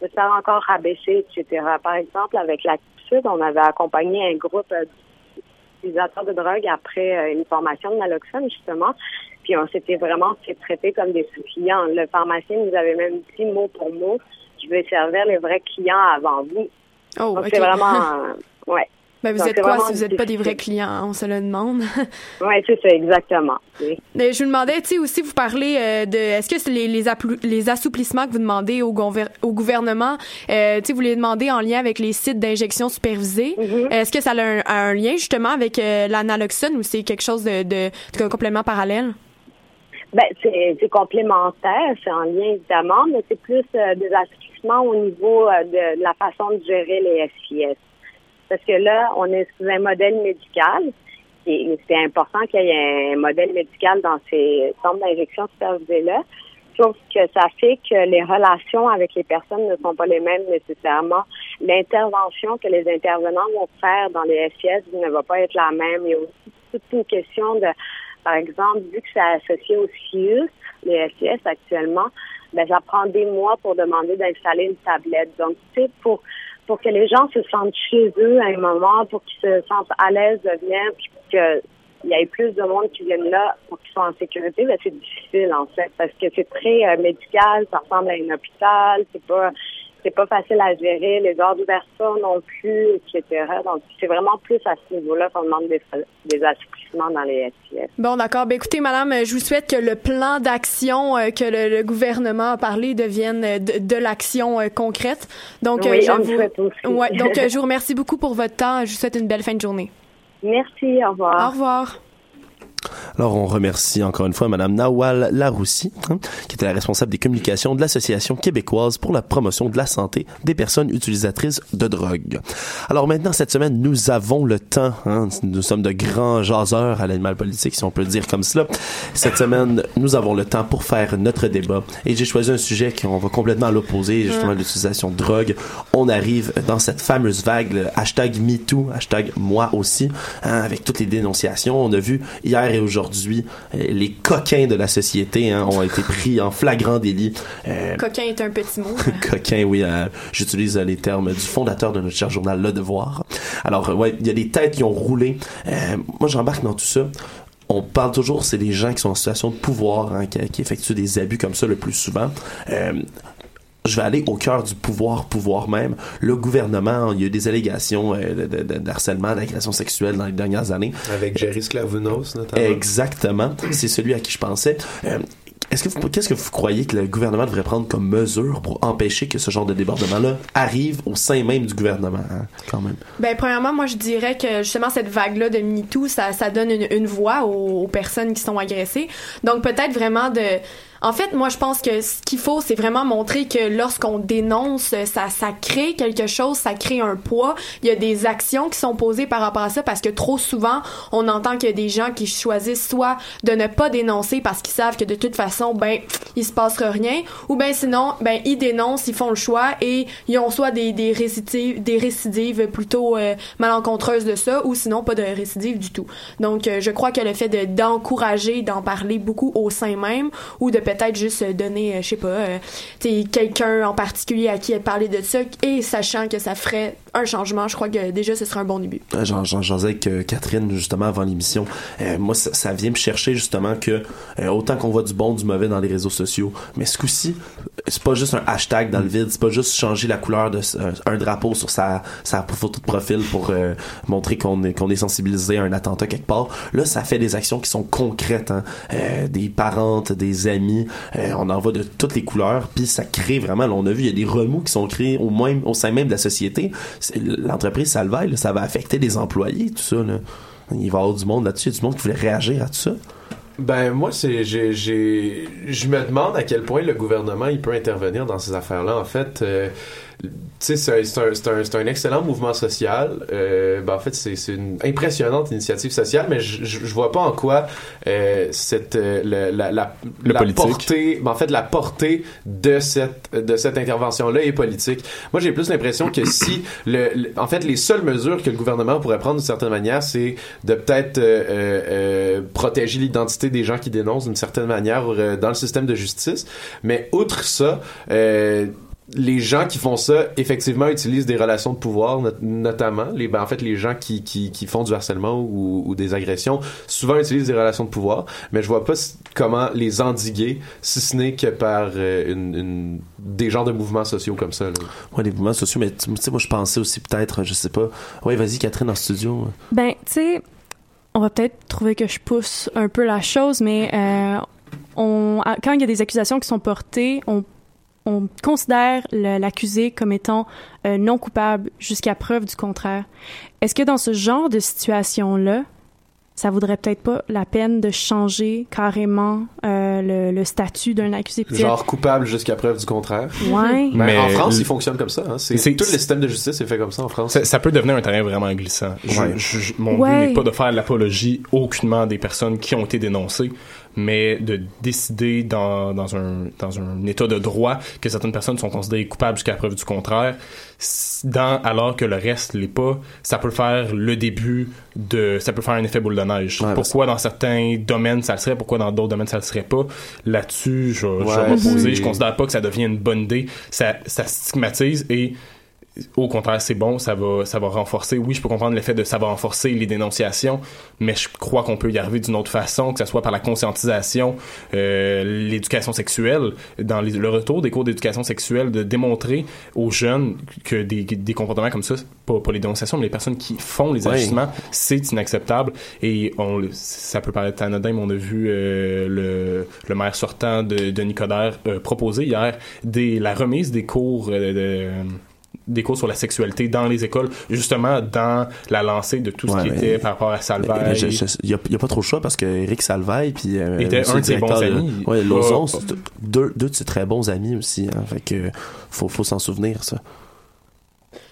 de se faire encore rabaisser, etc. Par exemple, avec la Sud, on avait accompagné un groupe euh, d'utilisateurs de drogue après euh, une formation de naloxone, justement. Puis on s'était vraiment fait traiter comme des sous-clients. Le pharmacien nous avait même dit mot pour mot, je vais servir les vrais clients avant vous. Oh, Donc c'est vraiment. Ben, vous Donc, êtes quoi si vous n'êtes pas des vrais clients? On se le demande. Oui, c'est ça, exactement. Mais je vous demandais, tu sais, aussi, vous parlez euh, de. Est-ce que c'est les, les, assouplissements que vous demandez au, au gouvernement, euh, tu sais, vous les demandez en lien avec les sites d'injection supervisés? Mm-hmm. Est-ce que ça a un, un lien, justement, avec euh, l'analoxone ou c'est quelque chose de, de, de complètement parallèle? Ben, c'est complémentaire, c'est en lien évidemment, mais c'est plus des assouplissements au niveau de, de la façon de gérer les SIS. Parce que là, on est sous un modèle médical. C'est important qu'il y ait un modèle médical dans ces centres d'injection supervisés-là. Sauf que ça fait que les relations avec les personnes ne sont pas les mêmes nécessairement. L'intervention que les intervenants vont faire dans les SIS ne va pas être la même. Il y a aussi toute une question de, par exemple, vu que c'est associé au CIUS, les SIS actuellement, ben, ça prend des mois pour demander d'installer une tablette. Donc, tu sais, pour, pour que les gens se sentent chez eux à un moment, pour qu'ils se sentent à l'aise de venir, puis que il y ait plus de monde qui viennent là pour qu'ils soient en sécurité, ben c'est difficile en fait parce que c'est très euh, médical, ça ressemble à un hôpital, c'est pas c'est pas facile à gérer, les heures d'ouverture non plus, etc. Donc c'est vraiment plus à ce niveau-là qu'on demande des, des assouplissements dans les SIS. Bon, d'accord. Ben, écoutez, madame, je vous souhaite que le plan d'action euh, que le, le gouvernement a parlé devienne euh, de, de l'action euh, concrète. Donc, Oui, je on le vous... souhaite aussi. Ouais, donc, je vous remercie beaucoup pour votre temps. Je vous souhaite une belle fin de journée. Merci, au revoir. Au revoir. Alors, on remercie encore une fois Madame Nawal Laroussi, hein, qui était la responsable des communications de l'Association québécoise pour la promotion de la santé des personnes utilisatrices de drogue. Alors maintenant, cette semaine, nous avons le temps. hein, nous sommes de grands jaseurs à l'animal politique, si on peut le dire comme cela. Cette semaine, nous avons le temps pour faire notre débat. Et j'ai choisi un sujet qu'on va complètement à l'opposé, justement, l'utilisation de drogue. On arrive dans cette fameuse vague, le hashtag MeToo, hashtag moi aussi, hein, avec toutes les dénonciations. On a vu hier et aujourd'hui, euh, les coquins de la société hein, ont été pris en flagrant délit. Euh, Coquin est un petit mot. coquin, oui, euh, j'utilise les termes du fondateur de notre cher journal Le Devoir. Alors, ouais, il y a des têtes qui ont roulé. Moi, j'embarque dans tout ça. On parle toujours, c'est des gens qui sont en situation de pouvoir, hein, qui, qui effectuent des abus comme ça le plus souvent. Euh, je vais aller au cœur du pouvoir, pouvoir même. Le gouvernement, il y a eu des allégations euh, de, de- de- d'harcèlement, d'agression sexuelle dans les dernières années. Avec Jerry Sklavounos, notamment. Exactement. C'est celui à qui je pensais. Euh, Est-ce que vous, qu'est-ce que vous croyez que le gouvernement devrait prendre comme mesure pour empêcher que ce genre de débordement-là arrive au sein même du gouvernement, hein, quand même? Ben, premièrement, moi, je dirais que justement, cette vague-là de MeToo, ça, ça donne une, une voix aux, aux personnes qui sont agressées. Donc, peut-être vraiment de. En fait, moi, je pense que ce qu'il faut, c'est vraiment montrer que lorsqu'on dénonce, ça, ça crée quelque chose, ça crée un poids. Il y a des actions qui sont posées par rapport à ça parce que trop souvent, on entend qu'il y a des gens qui choisissent soit de ne pas dénoncer parce qu'ils savent que de toute façon, ben, il se passera rien, ou ben sinon, ben, ils dénoncent, ils font le choix et ils ont soit des, des récidives, des récidives plutôt euh, malencontreuses de ça, ou sinon pas de récidive du tout. Donc, euh, je crois que le fait de d'encourager, d'en parler beaucoup au sein même, ou de peut-être juste donner, euh, je sais pas, euh, quelqu'un en particulier à qui parler de ça, et sachant que ça ferait un changement, je crois que déjà ce serait un bon début. Euh, J'en disais avec Catherine justement avant l'émission. Moi, ça, vient me chercher justement que autant qu'on voit du bon, du mauvais dans les réseaux sociaux, mais ce coup-ci, c'est pas juste un hashtag dans le vide, c'est pas juste changer la couleur de un, drapeau sur sa, sa photo de profil pour montrer qu'on est est sensibilisé à un attentat quelque part. Là, ça fait des actions qui sont concrètes, hein. Des parentes, des amis, euh, on en voit de toutes les couleurs, puis ça crée vraiment. on a vu, il y a des remous qui sont créés au sein même de la société. L'entreprise Salvaille, ça va affecter les employés, tout ça. Il va y avoir du monde là-dessus, du monde qui voulait réagir à tout ça. Ben moi c'est j'ai j'ai je me demande à quel point le gouvernement il peut intervenir dans ces affaires-là en fait euh, c'est un, un, un, excellent mouvement social. Euh, ben en fait c'est une impressionnante initiative sociale mais je, vois pas en quoi euh, cette euh, la la, Le la portée ben, en fait la portée de cette de cette intervention là est politique. Moi j'ai plus l'impression que si le, le- en fait les seules mesures que le gouvernement pourrait prendre d'une certaine manière c'est de peut-être euh, protéger l'identité des gens qui dénoncent d'une certaine manière dans le système de justice. Mais outre ça euh, les gens qui font ça, effectivement, utilisent des relations de pouvoir, not- notamment. Les, ben, en fait, les gens qui, qui, qui font du harcèlement ou, ou des agressions, souvent utilisent des relations de pouvoir. Mais je vois pas comment les endiguer, si ce n'est que par euh, une, une- des genres de mouvements sociaux comme ça. Là. Ouais, les mouvements sociaux, mais tu sais, moi, je pensais aussi peut-être, je sais pas. Ouais, vas-y, Catherine, en studio. Ben, tu sais, on va peut-être trouver que je pousse un peu la chose, mais euh, on, quand il y a des accusations qui sont portées, on, on considère l'accusé comme étant euh, non coupable jusqu'à preuve du contraire. Est-ce que dans ce genre de situation-là, ça vaudrait peut-être pas la peine de changer carrément euh, le, le statut d'un accusé? Genre coupable jusqu'à preuve du contraire? Ouais. Ben, Mais en France, il fonctionne comme ça. Hein. C'est, tout le système de justice est fait comme ça en France. Ça, ça peut devenir un terrain vraiment glissant. Je- Ouais. je- je- mon Ouais. but n'est pas de faire l'apologie aucunement des personnes qui ont été dénoncées, mais de décider dans, dans, un, dans un état de droit que certaines personnes sont considérées coupables jusqu'à preuve du contraire, dans, alors que le reste l'est pas, ça peut faire le début de... ça peut faire un effet boule de neige. pourquoi dans certains domaines ça le serait, pourquoi dans d'autres domaines ça le serait pas, là-dessus, je, je Ouais, vais m'opposer. Je considère pas que ça devient une bonne idée. Ça, ça stigmatise et au contraire, c'est bon, ça va, ça va renforcer. Oui, je peux comprendre l'effet de ça va renforcer les dénonciations, mais je crois qu'on peut y arriver d'une autre façon, que ce soit par la conscientisation, euh, l'éducation sexuelle, dans les- le retour des cours d'éducation sexuelle, de démontrer aux jeunes que des, des comportements comme ça, pas, pas les dénonciations, mais les personnes qui font les Ouais. ajustements, c'est inacceptable. Et on, le- ça peut paraître anodin, mais on a vu euh, le, le maire sortant de, de Nicodère euh, proposer hier des, la remise des cours euh, de des cours sur la sexualité dans les écoles, justement dans la lancée de tout ce Ouais, qui mais- était par rapport à je- Il n'y a, il y a pas trop le choix parce que Eric Salvaille puis euh, Était un de ses bons amis. ouais, Lozon, deux, deux de ses très bons amis aussi. Hein, fait que faut, faut s'en souvenir ça.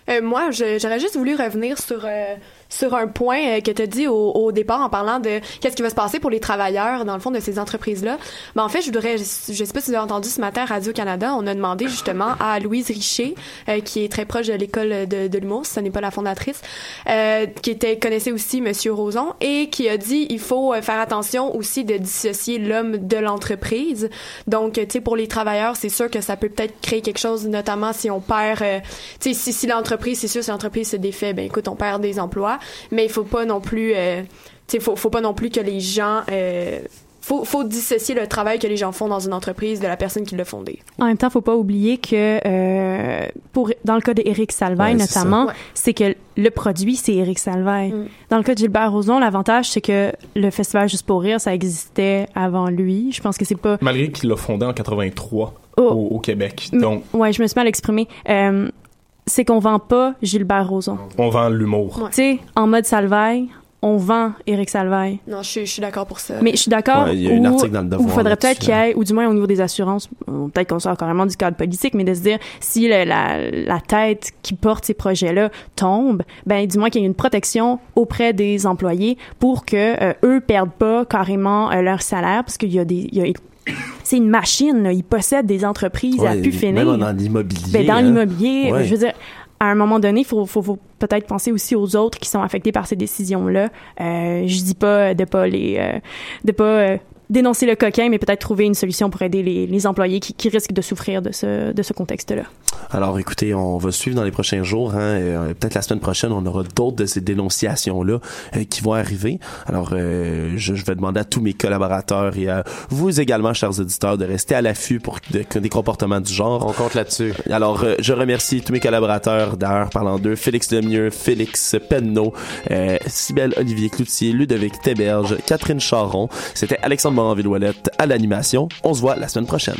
Euh, moi, je- j'aurais juste voulu revenir sur euh, sur un point euh, que tu as dit au, au départ en parlant de qu'est-ce qui va se passer pour les travailleurs dans le fond de ces entreprises-là. Ben, en fait, je voudrais, je, sais pas si vous avez entendu ce matin Radio-Canada, on a demandé justement à Louise Richer, euh, qui est très proche de l'école de, de l'humour, ce n'est pas la fondatrice, euh, qui était connaissait aussi Monsieur Roson et qui a dit il faut euh, faire attention aussi de dissocier l'homme de l'entreprise. Donc, tu sais, pour les travailleurs, c'est sûr que ça peut peut-être créer quelque chose, notamment si on perd, euh, tu sais, si, si l'entreprise, c'est sûr, si l'entreprise se défait, ben écoute, on perd des emplois, mais il faut pas non plus, euh, tu sais, faut, faut pas non plus que les gens, euh, faut, faut dissocier le travail que les gens font dans une entreprise de la personne qui l'a fondée. En même temps, faut pas oublier que euh, pour dans le cas d'Éric Ouais, c'est notamment. Ouais. c'est que le produit c'est Éric Salvaille. Mm. Dans le cas de Gilbert Rozon, l'avantage c'est que le festival Juste pour rire, ça existait avant lui. Je pense que c'est pas Malgré qu'il l'a fondé en 83 Oh. au, au Québec. Donc, Ouais, je me suis mal exprimée. Euh, c'est qu'on vend pas Gilbert Rozon. on vend l'humour. Tu sais, en mode Salvaille, on vend Éric Salvaille. Non, je suis, je suis d'accord pour ça. Mais je suis d'accord. Ouais, il y a un article dans le Devoir Où il faudrait peut-être qu'il y ait, ou du moins au niveau des assurances, bon, peut-être qu'on sort carrément du cadre politique, mais de se dire si le- la, la tête qui porte ces projets-là tombe, ben du moins qu'il y ait une protection auprès des employés pour que euh, eux perdent pas carrément euh, leur salaire, parce qu'il y a des, il y a- c'est une machine, là. ils possèdent des entreprises à pu finir. Même dans l'immobilier. Ben, dans hein. l'immobilier, Ouais. je veux dire, à un moment donné, il faut, faut, faut peut-être penser aussi aux autres qui sont affectés par ces décisions-là. Euh, je dis pas de pas les, euh, de pas euh, dénoncer le coquin, mais peut-être trouver une solution pour aider les, les employés qui, qui risquent de souffrir de ce, de ce contexte-là. Alors, écoutez, on va suivre dans les prochains jours. Hein, et, euh, Peut-être la semaine prochaine, on aura d'autres de ces dénonciations-là euh, qui vont arriver. Alors, euh, je, je vais demander à tous mes collaborateurs et à vous également, chers auditeurs, de rester à l'affût pour de- des comportements du genre. On compte là-dessus. Alors, euh, je remercie tous mes collaborateurs, d'ailleurs, parlant d'eux, Félix Lemieux, Félix Penneau, euh, Cybelle Olivier Cloutier, Ludovic Théberge, Catherine Charon. C'était Alexandre à l'animation. On se voit la semaine prochaine.